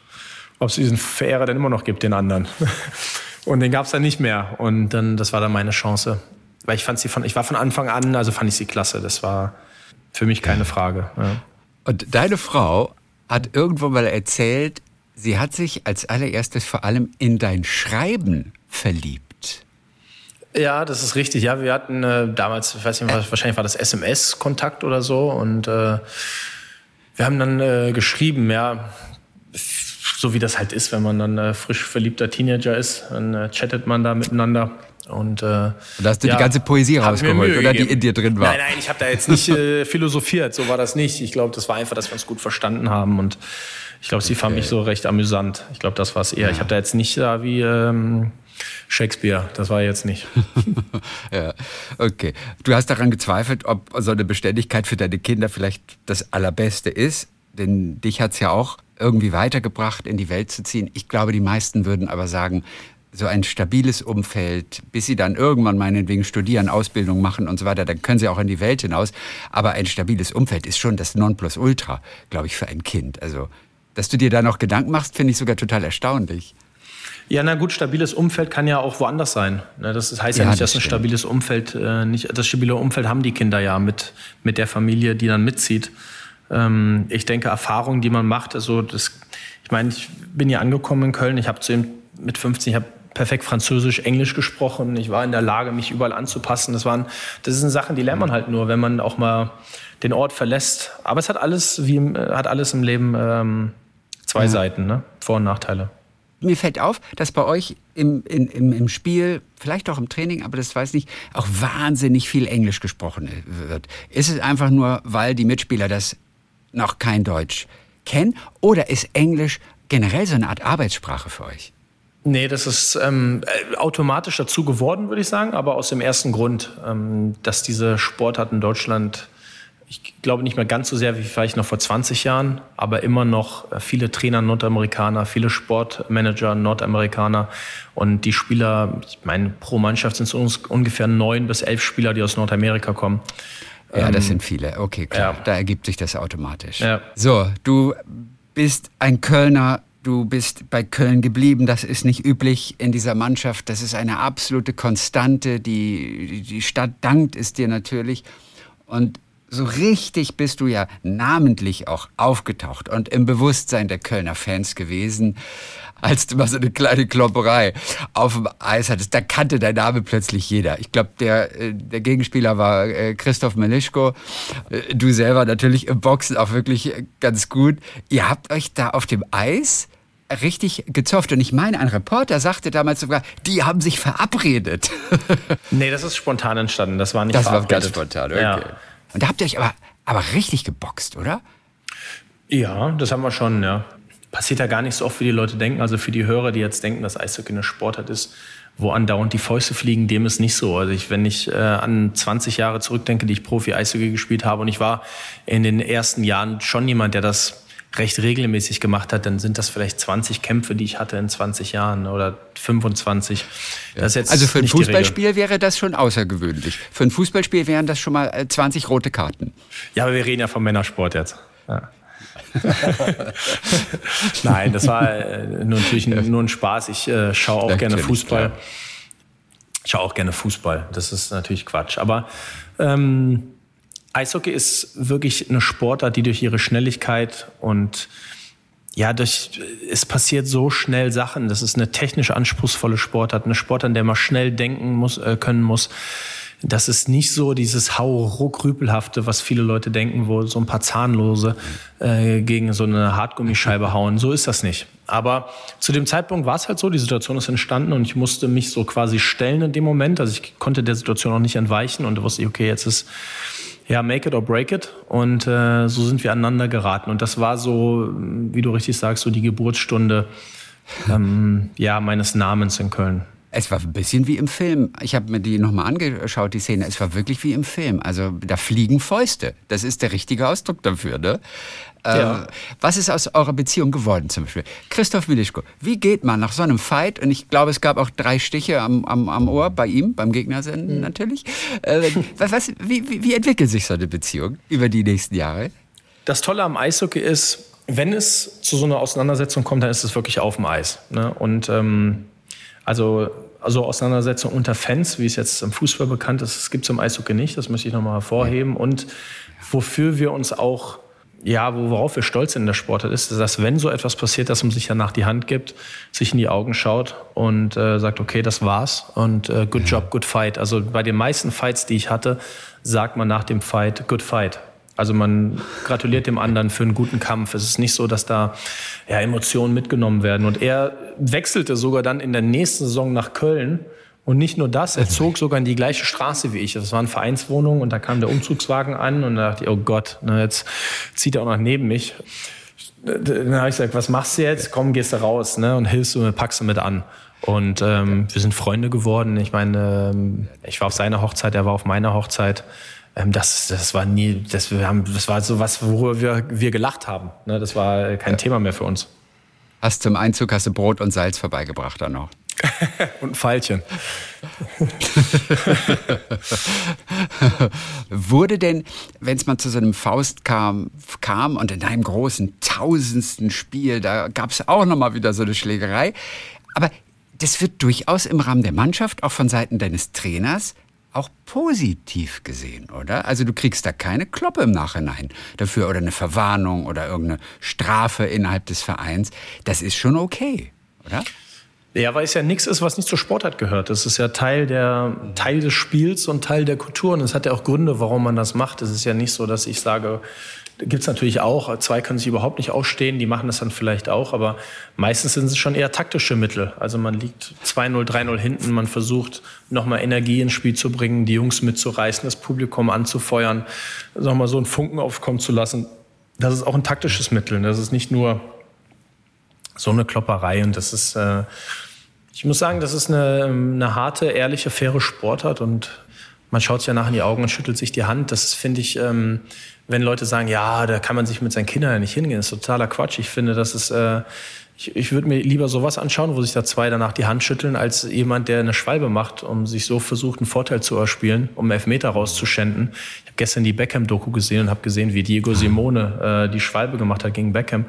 ob es diesen Verehrer denn immer noch gibt, den anderen. und den gab es dann nicht mehr. Und dann, das war dann meine Chance. Weil ich fand sie von, ich war von Anfang an, also fand ich sie klasse. Das war für mich keine Frage. Ja. Und deine Frau hat irgendwo mal erzählt, sie hat sich als allererstes vor allem in dein Schreiben verliebt. Ja, das ist richtig. Ja, wir hatten äh, damals, ich weiß nicht, wahrscheinlich war das SMS-Kontakt oder so. Und äh, wir haben dann äh, geschrieben, ja, so wie das halt ist, wenn man dann äh, frisch verliebter Teenager ist, dann äh, chattet man da miteinander. Und, äh, da hast du ja, die ganze Poesie rausgeholt, oder die in dir drin war? Nein, nein, ich habe da jetzt nicht äh, philosophiert, so war das nicht. Ich glaube, das war einfach, dass wir uns gut verstanden haben und ich glaube, sie okay. fand mich so recht amüsant. Ich glaube, das war es eher. Ja. Ich habe da jetzt nicht da wie ähm, Shakespeare, das war jetzt nicht. ja, okay. Du hast daran gezweifelt, ob so eine Beständigkeit für deine Kinder vielleicht das Allerbeste ist. Denn dich hat es ja auch irgendwie weitergebracht, in die Welt zu ziehen. Ich glaube, die meisten würden aber sagen, so ein stabiles Umfeld, bis sie dann irgendwann meinetwegen studieren, Ausbildung machen und so weiter, dann können sie auch in die Welt hinaus. Aber ein stabiles Umfeld ist schon das Nonplusultra, glaube ich, für ein Kind. Also dass du dir da noch Gedanken machst, finde ich sogar total erstaunlich. Ja, na gut, stabiles Umfeld kann ja auch woanders sein. Ne, das heißt ja, ja nicht, dass ein stabiles Umfeld äh, nicht, das stabile Umfeld haben die Kinder ja mit, mit der Familie, die dann mitzieht. Ähm, ich denke, Erfahrungen, die man macht, also das, ich meine, ich bin ja angekommen in Köln, ich habe zu ihm mit 15, ich habe perfekt Französisch, Englisch gesprochen. Ich war in der Lage, mich überall anzupassen. Das waren, das sind Sachen, die lernt man halt nur, wenn man auch mal den Ort verlässt. Aber es hat alles, wie hat alles im Leben ähm, zwei ja. Seiten, ne? Vor- und Nachteile. Mir fällt auf, dass bei euch im, in, im, im Spiel, vielleicht auch im Training, aber das weiß ich nicht, auch wahnsinnig viel Englisch gesprochen wird. Ist es einfach nur, weil die Mitspieler das noch kein Deutsch kennen? Oder ist Englisch generell so eine Art Arbeitssprache für euch? Nee, das ist ähm, automatisch dazu geworden, würde ich sagen, aber aus dem ersten Grund, ähm, dass diese Sportart in Deutschland ich glaube nicht mehr ganz so sehr wie vielleicht noch vor 20 Jahren, aber immer noch äh, viele Trainer Nordamerikaner, viele Sportmanager Nordamerikaner und die Spieler, ich meine, pro Mannschaft sind es ungefähr neun bis elf Spieler, die aus Nordamerika kommen. Ja, das ähm, sind viele. Okay, klar. Ja. Da ergibt sich das automatisch. Ja. So, du bist ein Kölner. Du bist bei Köln geblieben. Das ist nicht üblich in dieser Mannschaft. Das ist eine absolute Konstante. Die, die Stadt dankt es dir natürlich. Und so richtig bist du ja namentlich auch aufgetaucht und im Bewusstsein der Kölner Fans gewesen, als du mal so eine kleine Klopperei auf dem Eis hattest. Da kannte dein Name plötzlich jeder. Ich glaube, der, äh, der Gegenspieler war äh, Christoph Melischko. Äh, du selber natürlich im Boxen auch wirklich ganz gut. Ihr habt euch da auf dem Eis richtig gezofft. Und ich meine, ein Reporter sagte damals sogar, die haben sich verabredet. nee, das ist spontan entstanden. Das war nicht Das war ganz spontan, okay. Ja. Und da habt ihr euch aber, aber richtig geboxt, oder? Ja, das haben wir schon, ja. Passiert ja gar nicht so oft, wie die Leute denken. Also für die Hörer, die jetzt denken, dass Eishockey eine Sportart ist, wo andauernd die Fäuste fliegen, dem ist nicht so. Also ich, wenn ich äh, an 20 Jahre zurückdenke, die ich Profi-Eishockey gespielt habe und ich war in den ersten Jahren schon jemand, der das recht regelmäßig gemacht hat, dann sind das vielleicht 20 Kämpfe, die ich hatte in 20 Jahren oder 25. Ja. also für ein Fußballspiel wäre das schon außergewöhnlich. Für ein Fußballspiel wären das schon mal 20 äh, rote Karten. Ja, aber wir reden ja vom Männersport jetzt. Ja. Nein, das war äh, nur natürlich nur ein Spaß. Ich äh, schaue auch gerne Fußball. Ich schaue auch gerne Fußball. Das ist natürlich Quatsch. Aber ähm, Eishockey ist wirklich eine Sportart, die durch ihre Schnelligkeit und ja, durch, es passiert so schnell Sachen. Das ist eine technisch anspruchsvolle Sportart, eine Sportart, an der man schnell denken muss, äh, können muss. Das ist nicht so dieses Hau-Ruck-Rüpelhafte, was viele Leute denken, wo so ein paar Zahnlose äh, gegen so eine Hartgummischeibe hauen. So ist das nicht. Aber zu dem Zeitpunkt war es halt so, die Situation ist entstanden und ich musste mich so quasi stellen in dem Moment. Also ich konnte der Situation auch nicht entweichen und wusste, okay, jetzt ist ja, make it or break it. Und äh, so sind wir aneinander geraten. Und das war so, wie du richtig sagst, so die Geburtsstunde ähm, ja, meines Namens in Köln. Es war ein bisschen wie im Film. Ich habe mir die nochmal angeschaut, die Szene. Es war wirklich wie im Film. Also da fliegen Fäuste. Das ist der richtige Ausdruck dafür. Ne? Ja. Ähm, was ist aus eurer Beziehung geworden zum Beispiel? Christoph Milischko, wie geht man nach so einem Fight, und ich glaube, es gab auch drei Stiche am, am, am Ohr bei ihm, beim Gegner mhm. natürlich. Äh, was, wie, wie, wie entwickelt sich so eine Beziehung über die nächsten Jahre? Das Tolle am Eishockey ist, wenn es zu so einer Auseinandersetzung kommt, dann ist es wirklich auf dem Eis. Ne? Und ähm, also, also Auseinandersetzung unter Fans, wie es jetzt im Fußball bekannt ist, das gibt es im Eishockey nicht, das möchte ich nochmal hervorheben. Und wofür wir uns auch ja, worauf wir stolz sind in der Sportart, ist, dass wenn so etwas passiert, dass man sich danach die Hand gibt, sich in die Augen schaut und äh, sagt, okay, das war's und äh, good job, good fight. Also bei den meisten Fights, die ich hatte, sagt man nach dem Fight, good fight. Also man gratuliert dem anderen für einen guten Kampf. Es ist nicht so, dass da ja, Emotionen mitgenommen werden. Und er wechselte sogar dann in der nächsten Saison nach Köln und nicht nur das, er zog sogar in die gleiche Straße wie ich. Das waren Vereinswohnungen und da kam der Umzugswagen an und da dachte ich, oh Gott, na, jetzt zieht er auch noch neben mich. Dann habe ich gesagt, was machst du jetzt? Komm, gehst du raus ne? und hilfst du mir, packst du mit an. Und ähm, wir sind Freunde geworden. Ich meine, ähm, ich war auf seiner Hochzeit, er war auf meiner Hochzeit. Ähm, das, das war nie, das, wir haben, das war so was, worüber wir, wir gelacht haben. Ne? Das war kein ja. Thema mehr für uns. Hast zum Einzug hast du Brot und Salz vorbeigebracht dann noch? Und ein Pfeilchen. Wurde denn, wenn es mal zu so einem Faust kam, kam und in einem großen tausendsten Spiel, da gab es auch nochmal wieder so eine Schlägerei. Aber das wird durchaus im Rahmen der Mannschaft, auch von Seiten deines Trainers, auch positiv gesehen, oder? Also du kriegst da keine Kloppe im Nachhinein dafür oder eine Verwarnung oder irgendeine Strafe innerhalb des Vereins. Das ist schon okay, oder? Ja, weil es ja nichts ist, was nicht zur Sportart gehört. Das ist ja Teil, der, Teil des Spiels und Teil der Kultur. Und es hat ja auch Gründe, warum man das macht. Es ist ja nicht so, dass ich sage, gibt es natürlich auch, zwei können sich überhaupt nicht ausstehen, die machen das dann vielleicht auch, aber meistens sind es schon eher taktische Mittel. Also man liegt 2-0, 3-0 hinten, man versucht nochmal Energie ins Spiel zu bringen, die Jungs mitzureißen, das Publikum anzufeuern, nochmal so einen Funken aufkommen zu lassen. Das ist auch ein taktisches Mittel. Das ist nicht nur so eine Klopperei und das ist, äh, ich muss sagen, das ist eine, eine harte, ehrliche, faire Sportart und man schaut sich ja nach in die Augen und schüttelt sich die Hand. Das finde ich, ähm, wenn Leute sagen, ja, da kann man sich mit seinen Kindern ja nicht hingehen, das ist totaler Quatsch. Ich finde, das ist, äh, ich, ich würde mir lieber sowas anschauen, wo sich da zwei danach die Hand schütteln, als jemand, der eine Schwalbe macht, um sich so versucht, einen Vorteil zu erspielen, um Elfmeter rauszuschänden. Ich habe gestern die Beckham-Doku gesehen und habe gesehen, wie Diego Simone äh, die Schwalbe gemacht hat gegen Beckham.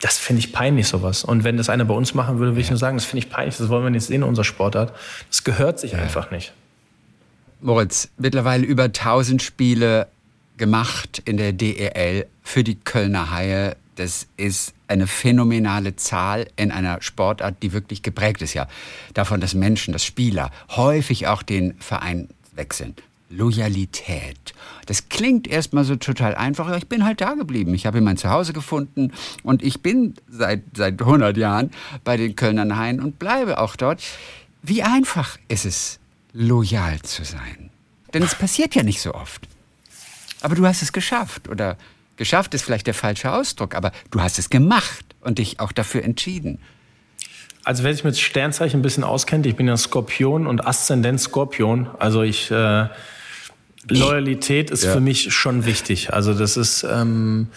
Das finde ich peinlich, sowas. Und wenn das einer bei uns machen würde, würde ich nur sagen, das finde ich peinlich, das wollen wir nicht sehen in unserer Sportart. Das gehört sich einfach nicht. Moritz, mittlerweile über 1000 Spiele gemacht in der DEL für die Kölner Haie. Das ist eine phänomenale Zahl in einer Sportart, die wirklich geprägt ist ja davon, dass Menschen, dass Spieler häufig auch den Verein wechseln. Loyalität. Das klingt erstmal so total einfach. Ich bin halt da geblieben. Ich habe mein Zuhause gefunden und ich bin seit, seit 100 Jahren bei den Kölnern Haien und bleibe auch dort. Wie einfach ist es, loyal zu sein? Denn es passiert ja nicht so oft. Aber du hast es geschafft. Oder geschafft ist vielleicht der falsche Ausdruck, aber du hast es gemacht und dich auch dafür entschieden. Also wer sich mit Sternzeichen ein bisschen auskennt, ich bin ja Skorpion und Aszendent Skorpion. Also ich äh, Loyalität ist ja. für mich schon wichtig. Also das ist ähm,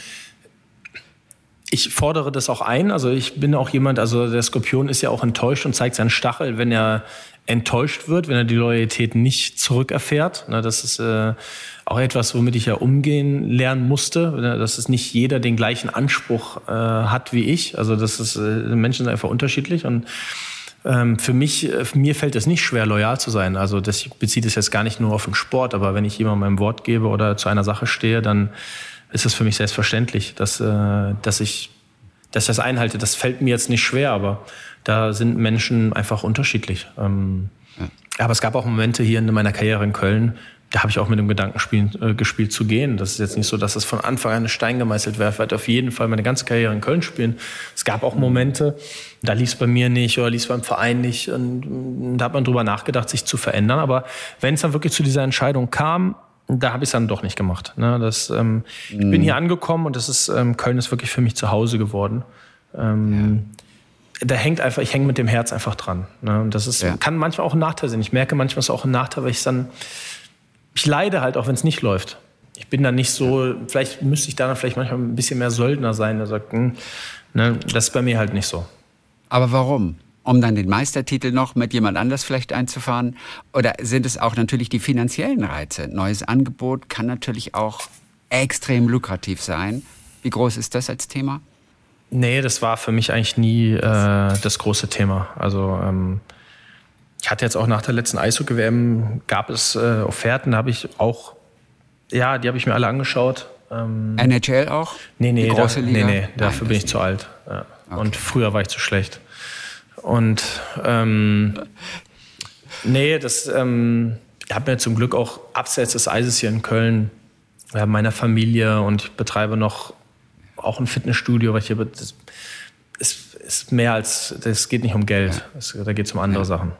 ich fordere das auch ein. Also ich bin auch jemand, also der Skorpion ist ja auch enttäuscht und zeigt seinen Stachel, wenn er enttäuscht wird, wenn er die Loyalität nicht zurückerfährt. Das ist äh, auch etwas, womit ich ja umgehen lernen musste, dass es nicht jeder den gleichen Anspruch äh, hat wie ich. Also das ist, äh, Menschen sind einfach unterschiedlich und ähm, für mich, mir fällt es nicht schwer, loyal zu sein. Also das bezieht es jetzt gar nicht nur auf den Sport, aber wenn ich jemandem mein Wort gebe oder zu einer Sache stehe, dann ist es für mich selbstverständlich, dass, dass ich dass ich das einhalte. Das fällt mir jetzt nicht schwer, aber da sind Menschen einfach unterschiedlich. Ähm, ja. Aber es gab auch Momente hier in meiner Karriere in Köln, da habe ich auch mit dem Gedanken spielen, äh, gespielt zu gehen. Das ist jetzt nicht so, dass es von Anfang an ein Stein gemeißelt wäre. Ich werde auf jeden Fall meine ganze Karriere in Köln spielen. Es gab auch Momente, da lief es bei mir nicht oder lief es beim Verein nicht. Und da hat man drüber nachgedacht, sich zu verändern. Aber wenn es dann wirklich zu dieser Entscheidung kam, da habe ich es dann doch nicht gemacht. Ne? Das, ähm, Ich bin mhm. hier angekommen und das ist, ähm, Köln ist wirklich für mich zu Hause geworden. Ähm, ja da hängt einfach, ich hänge mit dem Herz einfach dran. Ne? Und das ist, ja. kann manchmal auch ein Nachteil sein. Ich merke manchmal ist es auch ein Nachteil, weil ich dann, ich leide halt auch, wenn es nicht läuft. Ich bin dann nicht so, vielleicht müsste ich da vielleicht manchmal ein bisschen mehr Söldner sein, der sagt, hm, ne, das ist bei mir halt nicht so. Aber warum? Um dann den Meistertitel noch mit jemand anders vielleicht einzufahren? Oder sind es auch natürlich die finanziellen Reize? Neues Angebot kann natürlich auch extrem lukrativ sein. Wie groß ist das als Thema? Nee, das war für mich eigentlich nie äh, das große Thema. Also ähm, ich hatte jetzt auch nach der letzten Eishockey-WM gab es äh, Offerten, da habe ich auch, ja, die habe ich mir alle angeschaut. Ähm, NHL auch? Nee, nee, da, nee, nee, dafür Nein, bin ich zu alt. Ja. Okay. Und früher war ich zu schlecht. Und ähm, nee, das ähm, ich habe mir zum Glück auch abseits des Eises hier in Köln äh, meiner Familie und ich betreibe noch auch ein Fitnessstudio, weil ich hier, das ist, ist mehr als, das geht nicht um Geld, ja. das, da geht es um andere ja. Sachen.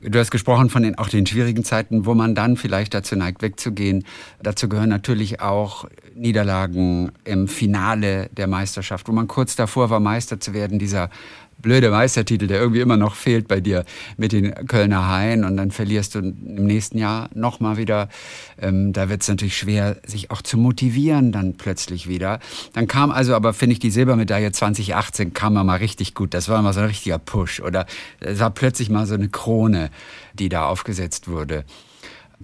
Du hast gesprochen von den, auch den schwierigen Zeiten, wo man dann vielleicht dazu neigt, wegzugehen. Dazu gehören natürlich auch Niederlagen im Finale der Meisterschaft, wo man kurz davor war, Meister zu werden. Dieser blöde Meistertitel, der irgendwie immer noch fehlt bei dir mit den Kölner Haien und dann verlierst du im nächsten Jahr nochmal wieder. Ähm, da wird es natürlich schwer, sich auch zu motivieren dann plötzlich wieder. Dann kam also aber, finde ich, die Silbermedaille 2018 kam mal richtig gut. Das war mal so ein richtiger Push oder es war plötzlich mal so eine Krone, die da aufgesetzt wurde.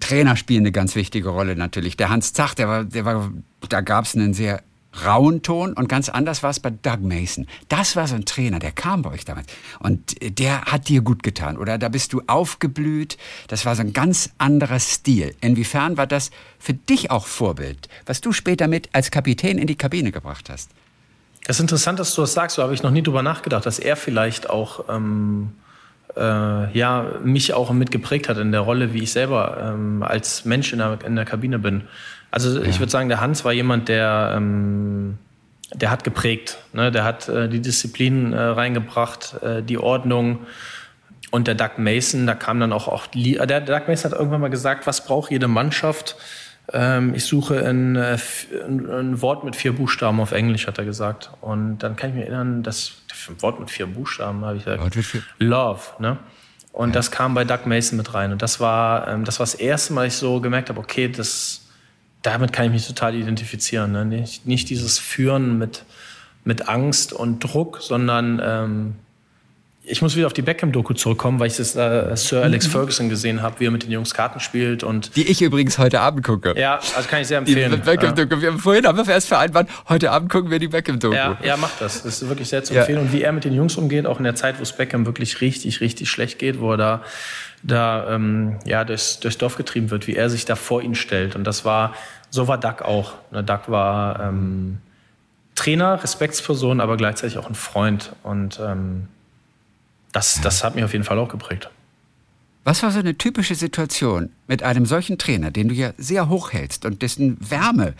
Trainer spielen eine ganz wichtige Rolle natürlich. Der Hans Zach, der war, der war, da gab es einen sehr rauen Ton und ganz anders war es bei Doug Mason. Das war so ein Trainer, der kam bei euch damals und der hat dir gut getan oder da bist du aufgeblüht. Das war so ein ganz anderer Stil. Inwiefern war das für dich auch Vorbild, was du später mit als Kapitän in die Kabine gebracht hast? Das ist interessant, dass du das sagst. So habe ich noch nie drüber nachgedacht, dass er vielleicht auch ähm, äh, ja mich auch mitgeprägt hat in der Rolle, wie ich selber ähm, als Mensch in der, in der Kabine bin. Also ich würde sagen, der Hans war jemand, der, ähm, der hat geprägt. Ne? Der hat äh, die Disziplin äh, reingebracht, äh, die Ordnung. Und der Doug Mason, da kam dann auch, auch äh, der Doug Mason hat irgendwann mal gesagt, was braucht jede Mannschaft? Ähm, ich suche ein, äh, ein, ein, Wort mit vier Buchstaben auf Englisch, hat er gesagt. Und dann kann ich mich erinnern, das ein Wort mit vier Buchstaben habe ich gesagt. Love, ne? Und ja. das kam bei Doug Mason mit rein. Und das war, ähm, das war das erste Mal, ich so gemerkt habe, okay, das, damit kann ich mich total identifizieren. Ne? Nicht, nicht dieses Führen mit, mit Angst und Druck, sondern ähm, ich muss wieder auf die Beckham-Doku zurückkommen, weil ich das äh, Sir Alex mhm. Ferguson gesehen habe, wie er mit den Jungs Karten spielt. Und die ich übrigens heute Abend gucke. Ja, also kann ich sehr empfehlen. Die Beckham-Doku. Ja. Wir haben vorhin haben wir erst vereinbart, heute Abend gucken wir die Beckham-Doku. Ja, ja, macht das. Das ist wirklich sehr zu empfehlen. Ja. Und wie er mit den Jungs umgeht, auch in der Zeit, wo es Beckham wirklich richtig, richtig schlecht geht, wo er da da ähm, ja, durchs, durchs Dorf getrieben wird, wie er sich da vor ihn stellt. Und das war, so war Duck auch. Ne, Duck war ähm, Trainer, Respektsperson, aber gleichzeitig auch ein Freund. Und ähm, das, das hat mich auf jeden Fall auch geprägt. Was war so eine typische Situation mit einem solchen Trainer, den du ja sehr hoch hältst und dessen Wärme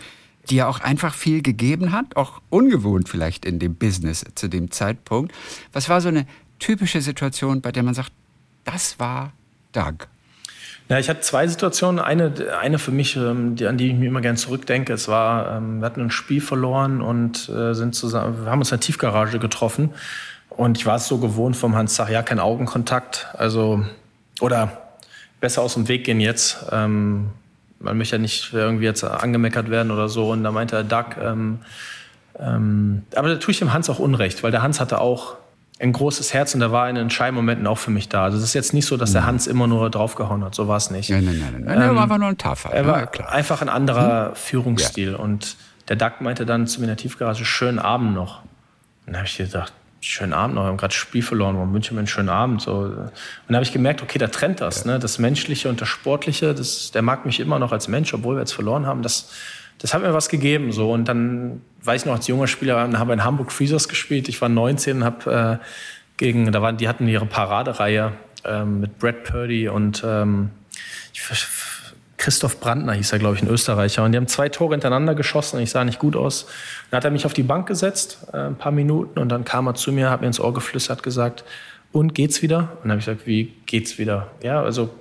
dir auch einfach viel gegeben hat, auch ungewohnt vielleicht in dem Business zu dem Zeitpunkt. Was war so eine typische Situation, bei der man sagt, das war Doug? Ja, ich hatte zwei Situationen. Eine, eine für mich, ähm, die, an die ich mir immer gerne zurückdenke. Es war, ähm, wir hatten ein Spiel verloren und äh, sind zusammen, wir haben uns in der Tiefgarage getroffen. Und ich war es so gewohnt vom Hans Zach, ja, kein Augenkontakt. Also, oder besser aus dem Weg gehen jetzt. Ähm, man möchte ja nicht irgendwie jetzt angemeckert werden oder so. Und da meinte der Doug, ähm, ähm, aber da tue ich dem Hans auch Unrecht, weil der Hans hatte auch ein großes Herz und der war in entscheidenden Momenten auch für mich da. Also es ist jetzt nicht so, dass der mhm. Hans immer nur draufgehauen hat. So war es nicht. Nein, nein, nein. nein. Ähm, er war einfach nur ein Tafel. Er war ja, einfach ein anderer hm? Führungsstil. Ja. Und der Duck meinte dann zu mir in der Tiefgarage, schönen Abend noch. Und dann habe ich gedacht, schönen Abend noch, wir haben gerade Spiel verloren, warum wünsche ich mir einen schönen Abend? So. Und dann habe ich gemerkt, okay, da trennt das. Ja. Ne? Das Menschliche und das Sportliche, das, der mag mich immer noch als Mensch, obwohl wir jetzt verloren haben. Das, das hat mir was gegeben. So. Und dann weiß ich noch, als junger Spieler haben wir in Hamburg Freezers gespielt. Ich war 19 und habe äh, gegen, da waren, die hatten ihre Paradereihe ähm, mit Brad Purdy und ähm, ich, Christoph Brandner hieß er, glaube ich, ein Österreicher. Und die haben zwei Tore hintereinander geschossen und ich sah nicht gut aus. Dann hat er mich auf die Bank gesetzt, äh, ein paar Minuten, und dann kam er zu mir, hat mir ins Ohr geflüstert, gesagt, und geht's wieder? Und dann habe ich gesagt, wie geht's wieder? Ja, also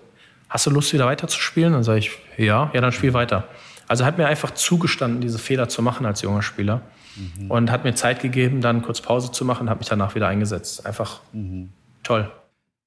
hast du Lust, wieder weiterzuspielen? Dann sage ich, ja, ja, dann spiel weiter. Also hat mir einfach zugestanden, diese Fehler zu machen als junger Spieler. mhm. und hat mir Zeit gegeben, dann kurz Pause zu machen, habe mich danach wieder eingesetzt. Einfach mhm. toll.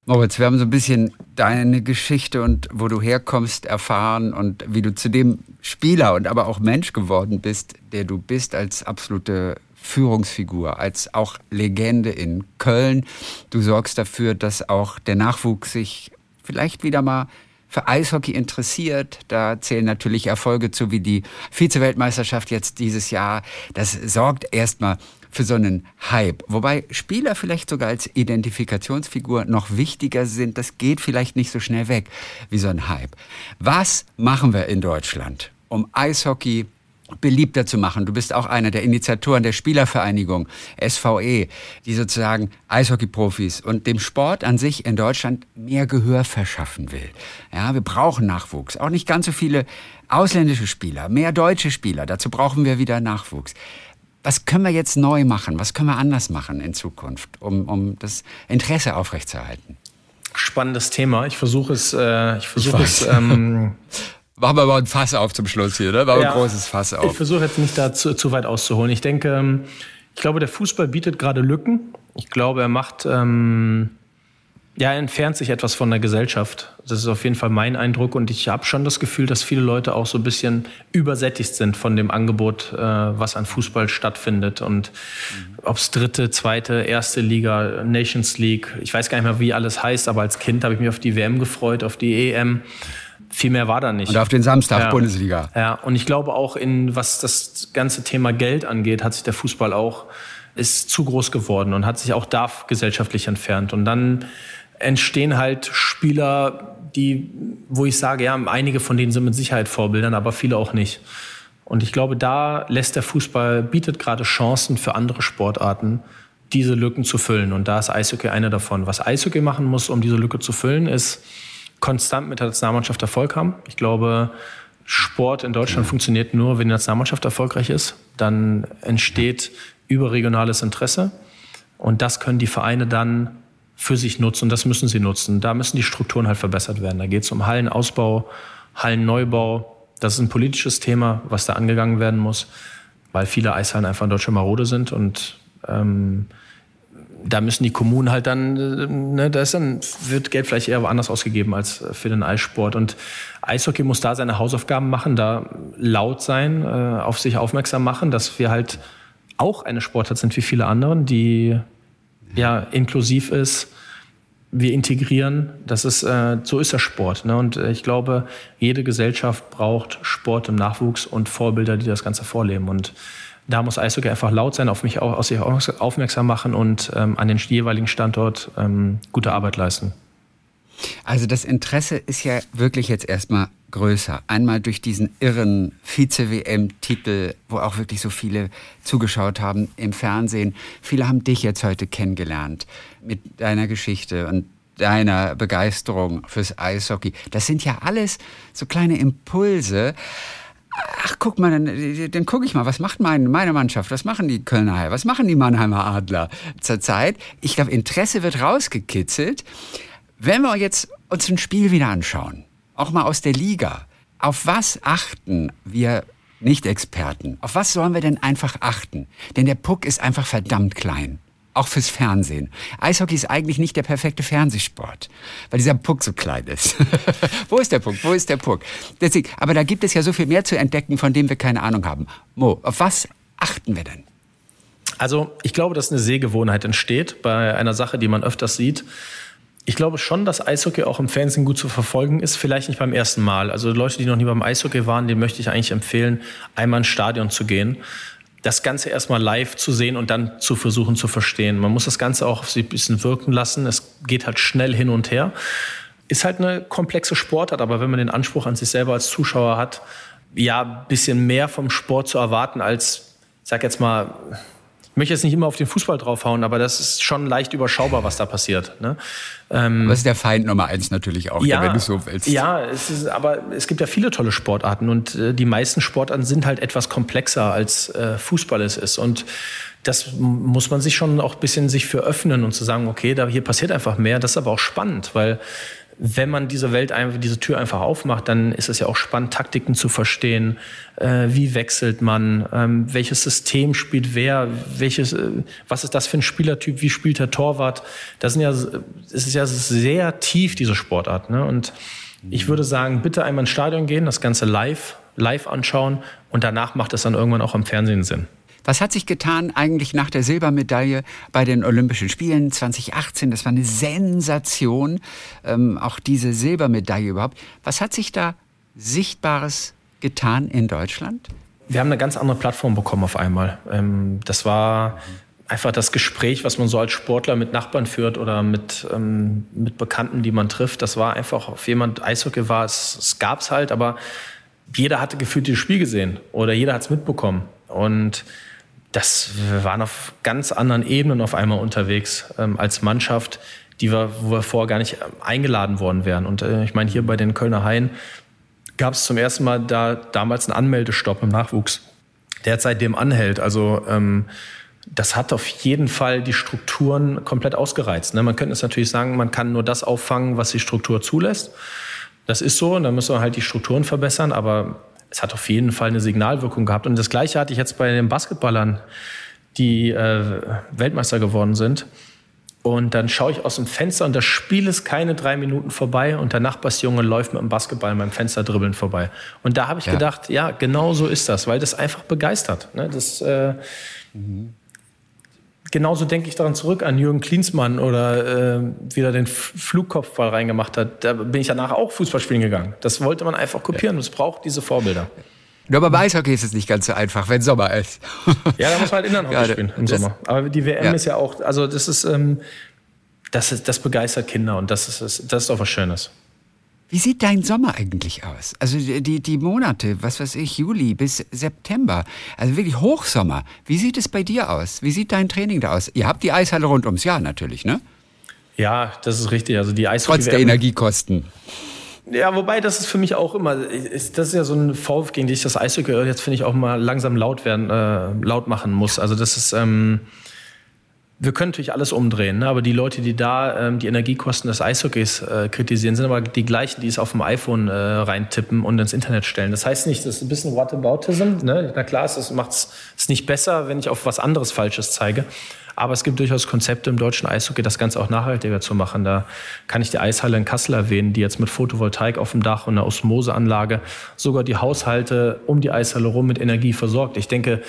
Moritz, wir haben so ein bisschen deine Geschichte und wo du herkommst erfahren und wie du zu dem Spieler und aber auch Mensch geworden bist, der du bist als absolute Führungsfigur, als auch Legende in Köln. Du sorgst dafür, dass auch der Nachwuchs sich vielleicht wieder mal für Eishockey interessiert. Da zählen natürlich Erfolge zu wie die Vize-Weltmeisterschaft jetzt dieses Jahr. Das sorgt erstmal für so einen Hype. Wobei Spieler vielleicht sogar als Identifikationsfigur noch wichtiger sind. Das geht vielleicht nicht so schnell weg wie so ein Hype. Was machen wir in Deutschland, um Eishockey beliebter zu machen. Du bist auch einer der Initiatoren der Spielervereinigung SVE, die sozusagen Eishockeyprofis und dem Sport an sich in Deutschland mehr Gehör verschaffen will. Ja, wir brauchen Nachwuchs. Auch nicht ganz so viele ausländische Spieler, mehr deutsche Spieler. Dazu brauchen wir wieder Nachwuchs. Was können wir jetzt neu machen? Was können wir anders machen in Zukunft, um, um das Interesse aufrechtzuerhalten? Spannendes Thema. Ich versuche es, äh, ich versuche es. Ähm, Machen wir mal ein Fass auf zum Schluss hier, ne? Machen wir ja, ein großes Fass auf. Ich versuche jetzt nicht da zu, zu, weit auszuholen. Ich denke, ähm, ich glaube, der Fußball bietet gerade Lücken. Ich glaube, er macht, ähm, ja, er entfernt sich etwas von der Gesellschaft. Das ist auf jeden Fall mein Eindruck. Und ich habe schon das Gefühl, dass viele Leute auch so ein bisschen übersättigt sind von dem Angebot, äh, was an Fußball stattfindet. Und mhm. ob es dritte, zweite, erste Liga, Nations League, ich weiß gar nicht mehr, wie alles heißt, aber als Kind habe ich mich auf die WM gefreut, auf die EM. Viel mehr war da nicht. Und auf den Samstag ja. Bundesliga. Ja, und ich glaube auch in, was das ganze Thema Geld angeht, hat sich der Fußball auch, ist zu groß geworden und hat sich auch da gesellschaftlich entfernt. Und dann entstehen halt Spieler, die, wo ich sage, ja, einige von denen sind mit Sicherheit Vorbildern, aber viele auch nicht. Und ich glaube, da lässt der Fußball, bietet gerade Chancen für andere Sportarten, diese Lücken zu füllen. Und da ist Eishockey eine davon. Was Eishockey machen muss, um diese Lücke zu füllen, ist, konstant mit der Nationalmannschaft Erfolg haben. Ich glaube, Sport in Deutschland funktioniert nur, wenn die Nationalmannschaft erfolgreich ist. Dann entsteht überregionales Interesse. Und das können die Vereine dann für sich nutzen. Das müssen sie nutzen. Da müssen die Strukturen halt verbessert werden. Da geht es um Hallenausbau, Hallenneubau. Das ist ein politisches Thema, was da angegangen werden muss, weil viele Eishallen einfach in Deutschland marode sind und ähm, da müssen die Kommunen halt dann, äh, ne, da ist dann, wird Geld vielleicht eher woanders ausgegeben als für den Eissport. Und Eishockey muss da seine Hausaufgaben machen, da laut sein, äh, auf sich aufmerksam machen, dass wir halt auch eine Sportart sind wie viele anderen, die ja inklusiv ist. Wir integrieren, das ist, äh, so ist der Sport. Ne? Und äh, ich glaube, jede Gesellschaft braucht Sport im Nachwuchs und Vorbilder, die das Ganze vorleben. Und da muss Eishockey einfach laut sein, auf mich auch, aus sich aufmerksam machen und ähm, an den jeweiligen Standort ähm, gute Arbeit leisten. Also das Interesse ist ja wirklich jetzt erstmal größer. Einmal durch diesen irren Vize-WM-Titel, wo auch wirklich so viele zugeschaut haben im Fernsehen. Viele haben dich jetzt heute kennengelernt mit deiner Geschichte und deiner Begeisterung fürs Eishockey. Das sind ja alles so kleine Impulse ach guck mal, dann, dann gucke ich mal, was macht mein, meine Mannschaft, was machen die Kölner Haie, was machen die Mannheimer Adler zurzeit? Ich glaube, Interesse wird rausgekitzelt. Wenn wir jetzt uns ein Spiel wieder anschauen, auch mal aus der Liga, auf was achten wir Nicht-Experten? Auf was sollen wir denn einfach achten? Denn der Puck ist einfach verdammt klein auch fürs Fernsehen. Eishockey ist eigentlich nicht der perfekte Fernsehsport, weil dieser Puck so klein ist. Wo ist der Puck? Wo ist der Puck? Deswegen, aber da gibt es ja so viel mehr zu entdecken, von dem wir keine Ahnung haben. Mo, auf was achten wir denn? Also ich glaube, dass eine Sehgewohnheit entsteht bei einer Sache, die man öfters sieht. Ich glaube schon, dass Eishockey auch im Fernsehen gut zu verfolgen ist. Vielleicht nicht beim ersten Mal. Also Leute, die noch nie beim Eishockey waren, denen möchte ich eigentlich empfehlen, einmal ins Stadion zu gehen das Ganze erstmal live zu sehen und dann zu versuchen zu verstehen. Man muss das Ganze auch auf sich ein bisschen wirken lassen. Es geht halt schnell hin und her. Ist halt eine komplexe Sportart, aber wenn man den Anspruch an sich selber als Zuschauer hat, ja, ein bisschen mehr vom Sport zu erwarten als, ich sag jetzt mal, ich möchte jetzt nicht immer auf den Fußball draufhauen, aber das ist schon leicht überschaubar, was da passiert. Ne? Ähm, das ist der Feind Nummer eins natürlich auch, ja, wenn du so willst. Ja, es ist, aber es gibt ja viele tolle Sportarten und äh, die meisten Sportarten sind halt etwas komplexer als äh, Fußball es ist. Und das muss man sich schon auch ein bisschen sich für öffnen und zu sagen, okay, da hier passiert einfach mehr. Das ist aber auch spannend, weil wenn man diese Welt einfach, diese Tür einfach aufmacht, dann ist es ja auch spannend, Taktiken zu verstehen. Äh, wie wechselt man? Ähm, welches System spielt wer? Welches, äh, was ist das für ein Spielertyp? Wie spielt der Torwart? Das sind ja, es ist ja sehr tief, diese Sportart. Ne? Und ich würde sagen, bitte einmal ins Stadion gehen, das Ganze live, live anschauen und danach macht es dann irgendwann auch am Fernsehen Sinn. Was hat sich getan eigentlich nach der Silbermedaille bei den Olympischen Spielen 2018? Das war eine Sensation, ähm, auch diese Silbermedaille überhaupt. Was hat sich da Sichtbares getan in Deutschland? Wir haben eine ganz andere Plattform bekommen auf einmal. Ähm, das war einfach das Gespräch, was man so als Sportler mit Nachbarn führt oder mit, ähm, mit Bekannten, die man trifft. Das war einfach, auf jemand Eishockey war, es, es gab es halt, aber jeder hatte gefühlt dieses Spiel gesehen oder jeder hat es mitbekommen. Und das, wir waren auf ganz anderen Ebenen auf einmal unterwegs ähm, als Mannschaft, die wir, wo wir vorher gar nicht ähm, eingeladen worden wären. Und äh, ich meine, hier bei den Kölner Haien gab es zum ersten Mal da damals einen Anmeldestopp im Nachwuchs, der seitdem anhält. Also ähm, das hat auf jeden Fall die Strukturen komplett ausgereizt. Ne? Man könnte es natürlich sagen, man kann nur das auffangen, was die Struktur zulässt. Das ist so, und dann müssen wir halt die Strukturen verbessern, aber es hat auf jeden Fall eine Signalwirkung gehabt. Und das Gleiche hatte ich jetzt bei den Basketballern, die äh, Weltmeister geworden sind. Und dann schaue ich aus dem Fenster und das Spiel ist keine drei Minuten vorbei und der Nachbarsjunge läuft mit dem Basketball in meinem Fenster dribbeln vorbei. Und da habe ich ja. gedacht, ja, genau so ist das, weil das einfach begeistert. Ne? Das, äh, mhm genauso denke ich daran zurück an Jürgen Klinsmann oder äh, wieder den Flugkopfball reingemacht hat. Da bin ich danach auch Fußball spielen gegangen. Das wollte man einfach kopieren. Es braucht diese Vorbilder. Nur aber bei Eishockey ist es nicht ganz so einfach, wenn Sommer ist. ja, da muss man halt Innenhockey ja, spielen im Sommer. Aber die WM ja. ist ja auch, also das ist, ähm, das ist, das begeistert Kinder und das ist, das ist auch was Schönes. Wie sieht dein Sommer eigentlich aus? Also die, die Monate, was weiß ich, Juli bis September, also wirklich Hochsommer. Wie sieht es bei dir aus? Wie sieht dein Training da aus? Ihr habt die Eishalle rund ums Jahr natürlich, ne? Ja, das ist richtig. Also die Eishockey Trotz der Energiekosten. Ja, wobei das ist für mich auch immer, ist, das ist ja so ein Vorwurf, gegen den ich das Eishockey jetzt finde ich auch mal langsam laut werden, äh, laut machen muss. Also das ist, ähm, wir können natürlich alles umdrehen, ne? aber die Leute, die da ähm, die Energiekosten des Eishockeys äh, kritisieren, sind aber die gleichen, die es auf dem iPhone äh, reintippen und ins Internet stellen. Das heißt nicht, das ist ein bisschen Whataboutism. Ne? Na klar, es macht es nicht besser, wenn ich auf was anderes Falsches zeige. Aber es gibt durchaus Konzepte im deutschen Eishockey, das Ganze auch nachhaltiger zu machen. Da kann ich die Eishalle in Kassel erwähnen, die jetzt mit Photovoltaik auf dem Dach und einer Osmoseanlage sogar die Haushalte um die Eishalle rum mit Energie versorgt. Ich denke,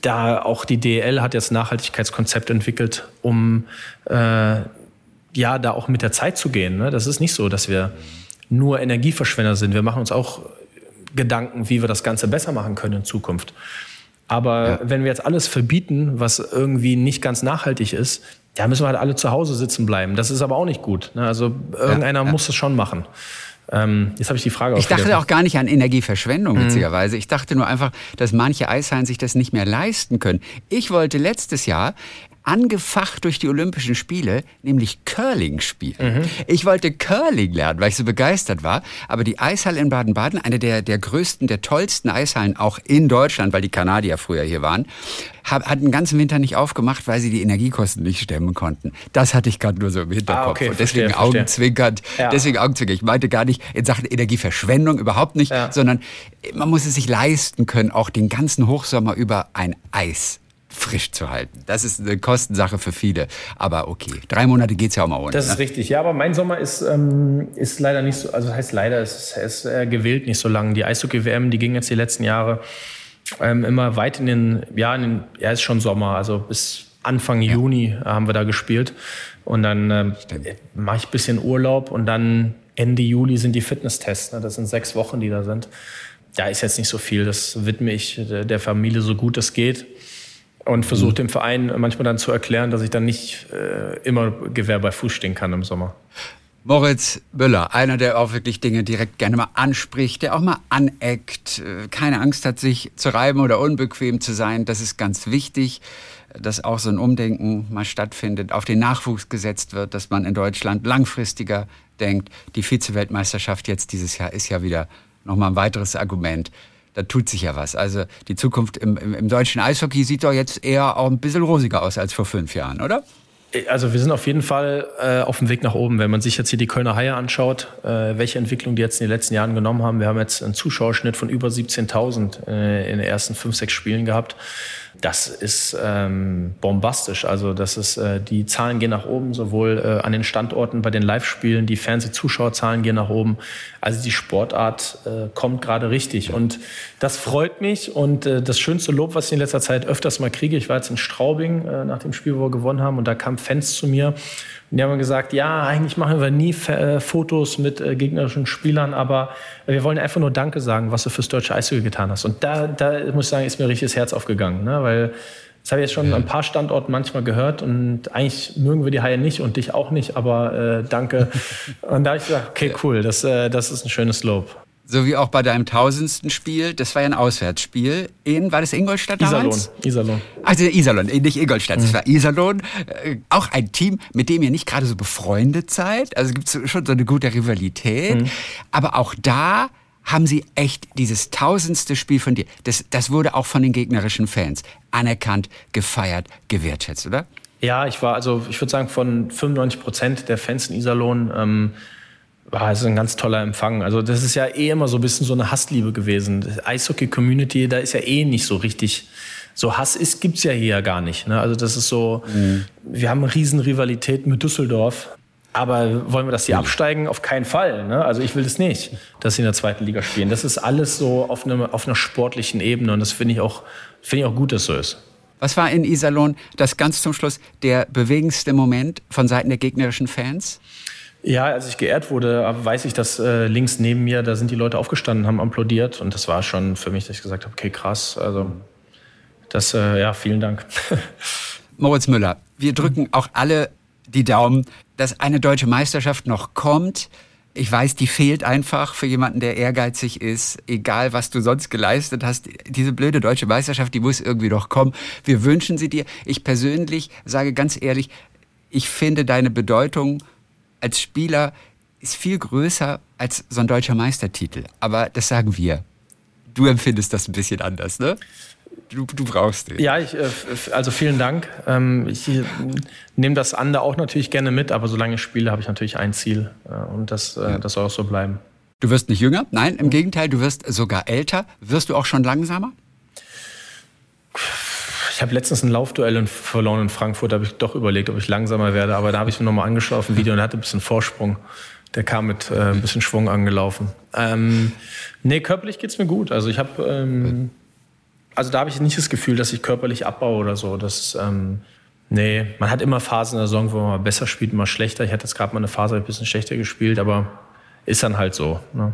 da auch die DEL hat jetzt Nachhaltigkeitskonzept entwickelt, um äh, ja da auch mit der Zeit zu gehen. Ne? Das ist nicht so, dass wir nur Energieverschwender sind. Wir machen uns auch Gedanken, wie wir das Ganze besser machen können in Zukunft. Aber ja. wenn wir jetzt alles verbieten, was irgendwie nicht ganz nachhaltig ist, ja, müssen wir halt alle zu Hause sitzen bleiben. Das ist aber auch nicht gut. Ne? Also irgendeiner ja, ja. muss es schon machen. Ähm, jetzt habe ich die Frage Ich dachte auch gar nicht an Energieverschwendung, mhm. witzigerweise. Ich dachte nur einfach, dass manche Eishallen sich das nicht mehr leisten können. Ich wollte letztes Jahr angefacht durch die Olympischen Spiele, nämlich Curling spielen. Mhm. Ich wollte Curling lernen, weil ich so begeistert war. Aber die Eishalle in Baden-Baden, eine der, der größten, der tollsten Eishallen auch in Deutschland, weil die Kanadier früher hier waren, hat, hat den ganzen Winter nicht aufgemacht, weil sie die Energiekosten nicht stemmen konnten. Das hatte ich gerade nur so im Hinterkopf. Ah, okay, Und deswegen verstehe, augenzwinkernd. Ja. Deswegen augenzwinkernd. Ich meinte gar nicht in Sachen Energieverschwendung überhaupt nicht, ja. sondern man muss es sich leisten können, auch den ganzen Hochsommer über ein Eis frisch zu halten. Das ist eine Kostensache für viele. Aber okay, drei Monate geht es ja auch mal ohne. Das ist ne? richtig. Ja, aber mein Sommer ist, ähm, ist leider nicht so, also das heißt leider, es ist, ist äh, gewählt nicht so lang. Die Eishockey-WM, die ging jetzt die letzten Jahre ähm, immer weit in den, ja, in den, ja, ist schon Sommer, also bis Anfang ja. Juni haben wir da gespielt. Und dann ähm, mache ich ein bisschen Urlaub und dann Ende Juli sind die Fitnesstests. Ne? Das sind sechs Wochen, die da sind. Da ist jetzt nicht so viel. Das widme ich der Familie so gut es geht und versuche mhm. dem Verein manchmal dann zu erklären, dass ich dann nicht äh, immer Gewehr bei Fuß stehen kann im Sommer. Moritz Müller, einer, der auch wirklich Dinge direkt gerne mal anspricht, der auch mal aneckt, äh, keine Angst hat, sich zu reiben oder unbequem zu sein. Das ist ganz wichtig, dass auch so ein Umdenken mal stattfindet, auf den Nachwuchs gesetzt wird, dass man in Deutschland langfristiger denkt. Die Vize-Weltmeisterschaft jetzt dieses Jahr ist ja wieder nochmal ein weiteres Argument da tut sich ja was. Also die Zukunft im, im, im, deutschen Eishockey sieht doch jetzt eher auch ein bisschen rosiger aus als vor fünf Jahren, oder? Also wir sind auf jeden Fall äh, auf dem Weg nach oben. Wenn man sich jetzt hier die Kölner Haie anschaut, äh, welche Entwicklung die jetzt in den letzten Jahren genommen haben. Wir haben jetzt einen Zuschauerschnitt von über 17.000 äh, in den ersten fünf, sechs Spielen gehabt. Das ist ähm, bombastisch. Also das ist, äh, die Zahlen gehen nach oben, sowohl äh, an den Standorten bei den Live-Spielen, die Fernsehzuschauerzahlen gehen nach oben. Also die Sportart äh, kommt gerade richtig. Und das freut mich. Und äh, das schönste Lob, was ich in letzter Zeit öfters mal kriege, ich war jetzt in Straubing äh, nach dem Spiel, wo wir gewonnen haben, und da kamen Fans zu mir und die haben gesagt, ja, eigentlich machen wir nie äh, Fotos mit äh, gegnerischen Spielern, aber wir wollen einfach nur Danke sagen, was du fürs deutsche Eishockey getan hast. Und da, da muss ich sagen, ist mir richtig das Herz aufgegangen, ne? weil das habe ich jetzt schon an ein paar Standorten manchmal gehört und eigentlich mögen wir die Haie nicht und dich auch nicht, aber äh, danke. und da habe ich gesagt, okay, cool, das, äh, das ist ein schönes Lob. So wie auch bei deinem tausendsten Spiel. Das war ja ein Auswärtsspiel in, war das Ingolstadt damals? Iserlohn. Iserlohn. Also Iserlohn, nicht Ingolstadt, mhm. das war Iserlohn. Äh, auch ein Team, mit dem ihr nicht gerade so befreundet seid. Also gibt es schon so eine gute Rivalität. Mhm. Aber auch da haben sie echt dieses tausendste Spiel von dir. Das, das wurde auch von den gegnerischen Fans anerkannt, gefeiert, gewertschätzt, oder? Ja, ich war also, ich würde sagen, von 95 Prozent der Fans in Iserlohn ähm, war es ein ganz toller Empfang. Also das ist ja eh immer so ein bisschen so eine Hassliebe gewesen. Eishockey-Community, da ist ja eh nicht so richtig so Hass ist, gibt's ja hier gar nicht. Ne? Also das ist so, mhm. wir haben eine riesen Rivalität mit Düsseldorf. Aber wollen wir, dass die mhm. absteigen? Auf keinen Fall. Ne? Also ich will das nicht, dass sie in der zweiten Liga spielen. Das ist alles so auf, eine, auf einer sportlichen Ebene und das finde ich, auch, finde ich auch gut, dass so ist. Was war in Iserlohn das ganz zum Schluss der bewegendste Moment von Seiten der gegnerischen Fans? Ja, als ich geehrt wurde, weiß ich, dass äh, links neben mir, da sind die Leute aufgestanden, haben applaudiert und das war schon für mich, dass ich gesagt habe, okay, krass, also das, äh, ja, vielen Dank. Moritz Müller, wir drücken auch alle die Daumen, dass eine deutsche Meisterschaft noch kommt. Ich weiß, die fehlt einfach für jemanden, der ehrgeizig ist, egal was du sonst geleistet hast. Diese blöde deutsche Meisterschaft, die muss irgendwie noch kommen. Wir wünschen sie dir. Ich persönlich sage ganz ehrlich, ich finde deine Bedeutung als Spieler ist viel größer als so ein deutscher Meistertitel. Aber das sagen wir. Du empfindest das ein bisschen anders, ne? Du, du brauchst den. Ja, ich, äh, also vielen Dank. Ähm, ich nehme das andere auch natürlich gerne mit, aber solange ich spiele, habe ich natürlich ein Ziel. Äh, und das, äh, ja. das soll auch so bleiben. Du wirst nicht jünger? Nein, im Gegenteil, du wirst sogar älter. Wirst du auch schon langsamer? Ich habe letztens ein Laufduell verloren in Frankfurt, da habe ich doch überlegt, ob ich langsamer werde, aber da habe ich mir nochmal angeschaut auf dem Video und hatte ein bisschen Vorsprung. Der kam mit äh, ein bisschen Schwung angelaufen. Ähm, nee, körperlich geht es mir gut. Also ich habe, ähm, also da habe ich nicht das Gefühl, dass ich körperlich abbaue oder so. Das, ähm, nee, man hat immer Phasen in der Saison, wo man besser spielt, immer schlechter. Ich hatte jetzt gerade mal eine Phase, ein bisschen schlechter gespielt, aber ist dann halt so. Ne?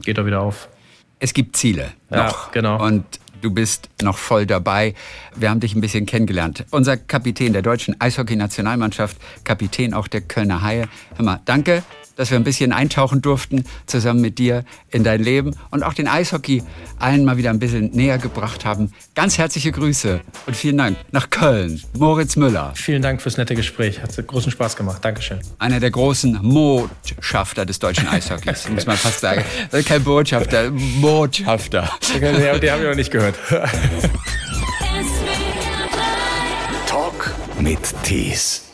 Geht doch wieder auf. Es gibt Ziele noch. Ja, genau. Und Du bist noch voll dabei. Wir haben dich ein bisschen kennengelernt. Unser Kapitän der deutschen Eishockey-Nationalmannschaft, Kapitän auch der Kölner Haie. Hör mal, danke dass wir ein bisschen eintauchen durften zusammen mit dir in dein Leben und auch den Eishockey allen mal wieder ein bisschen näher gebracht haben. Ganz herzliche Grüße und vielen Dank nach Köln, Moritz Müller. Vielen Dank fürs nette Gespräch. Hat großen Spaß gemacht. Dankeschön. Einer der großen Botschafter des deutschen Eishockeys, muss man fast sagen. Kein Botschafter, Botschafter. Den, den habe ich noch nicht gehört. Talk mit Tees.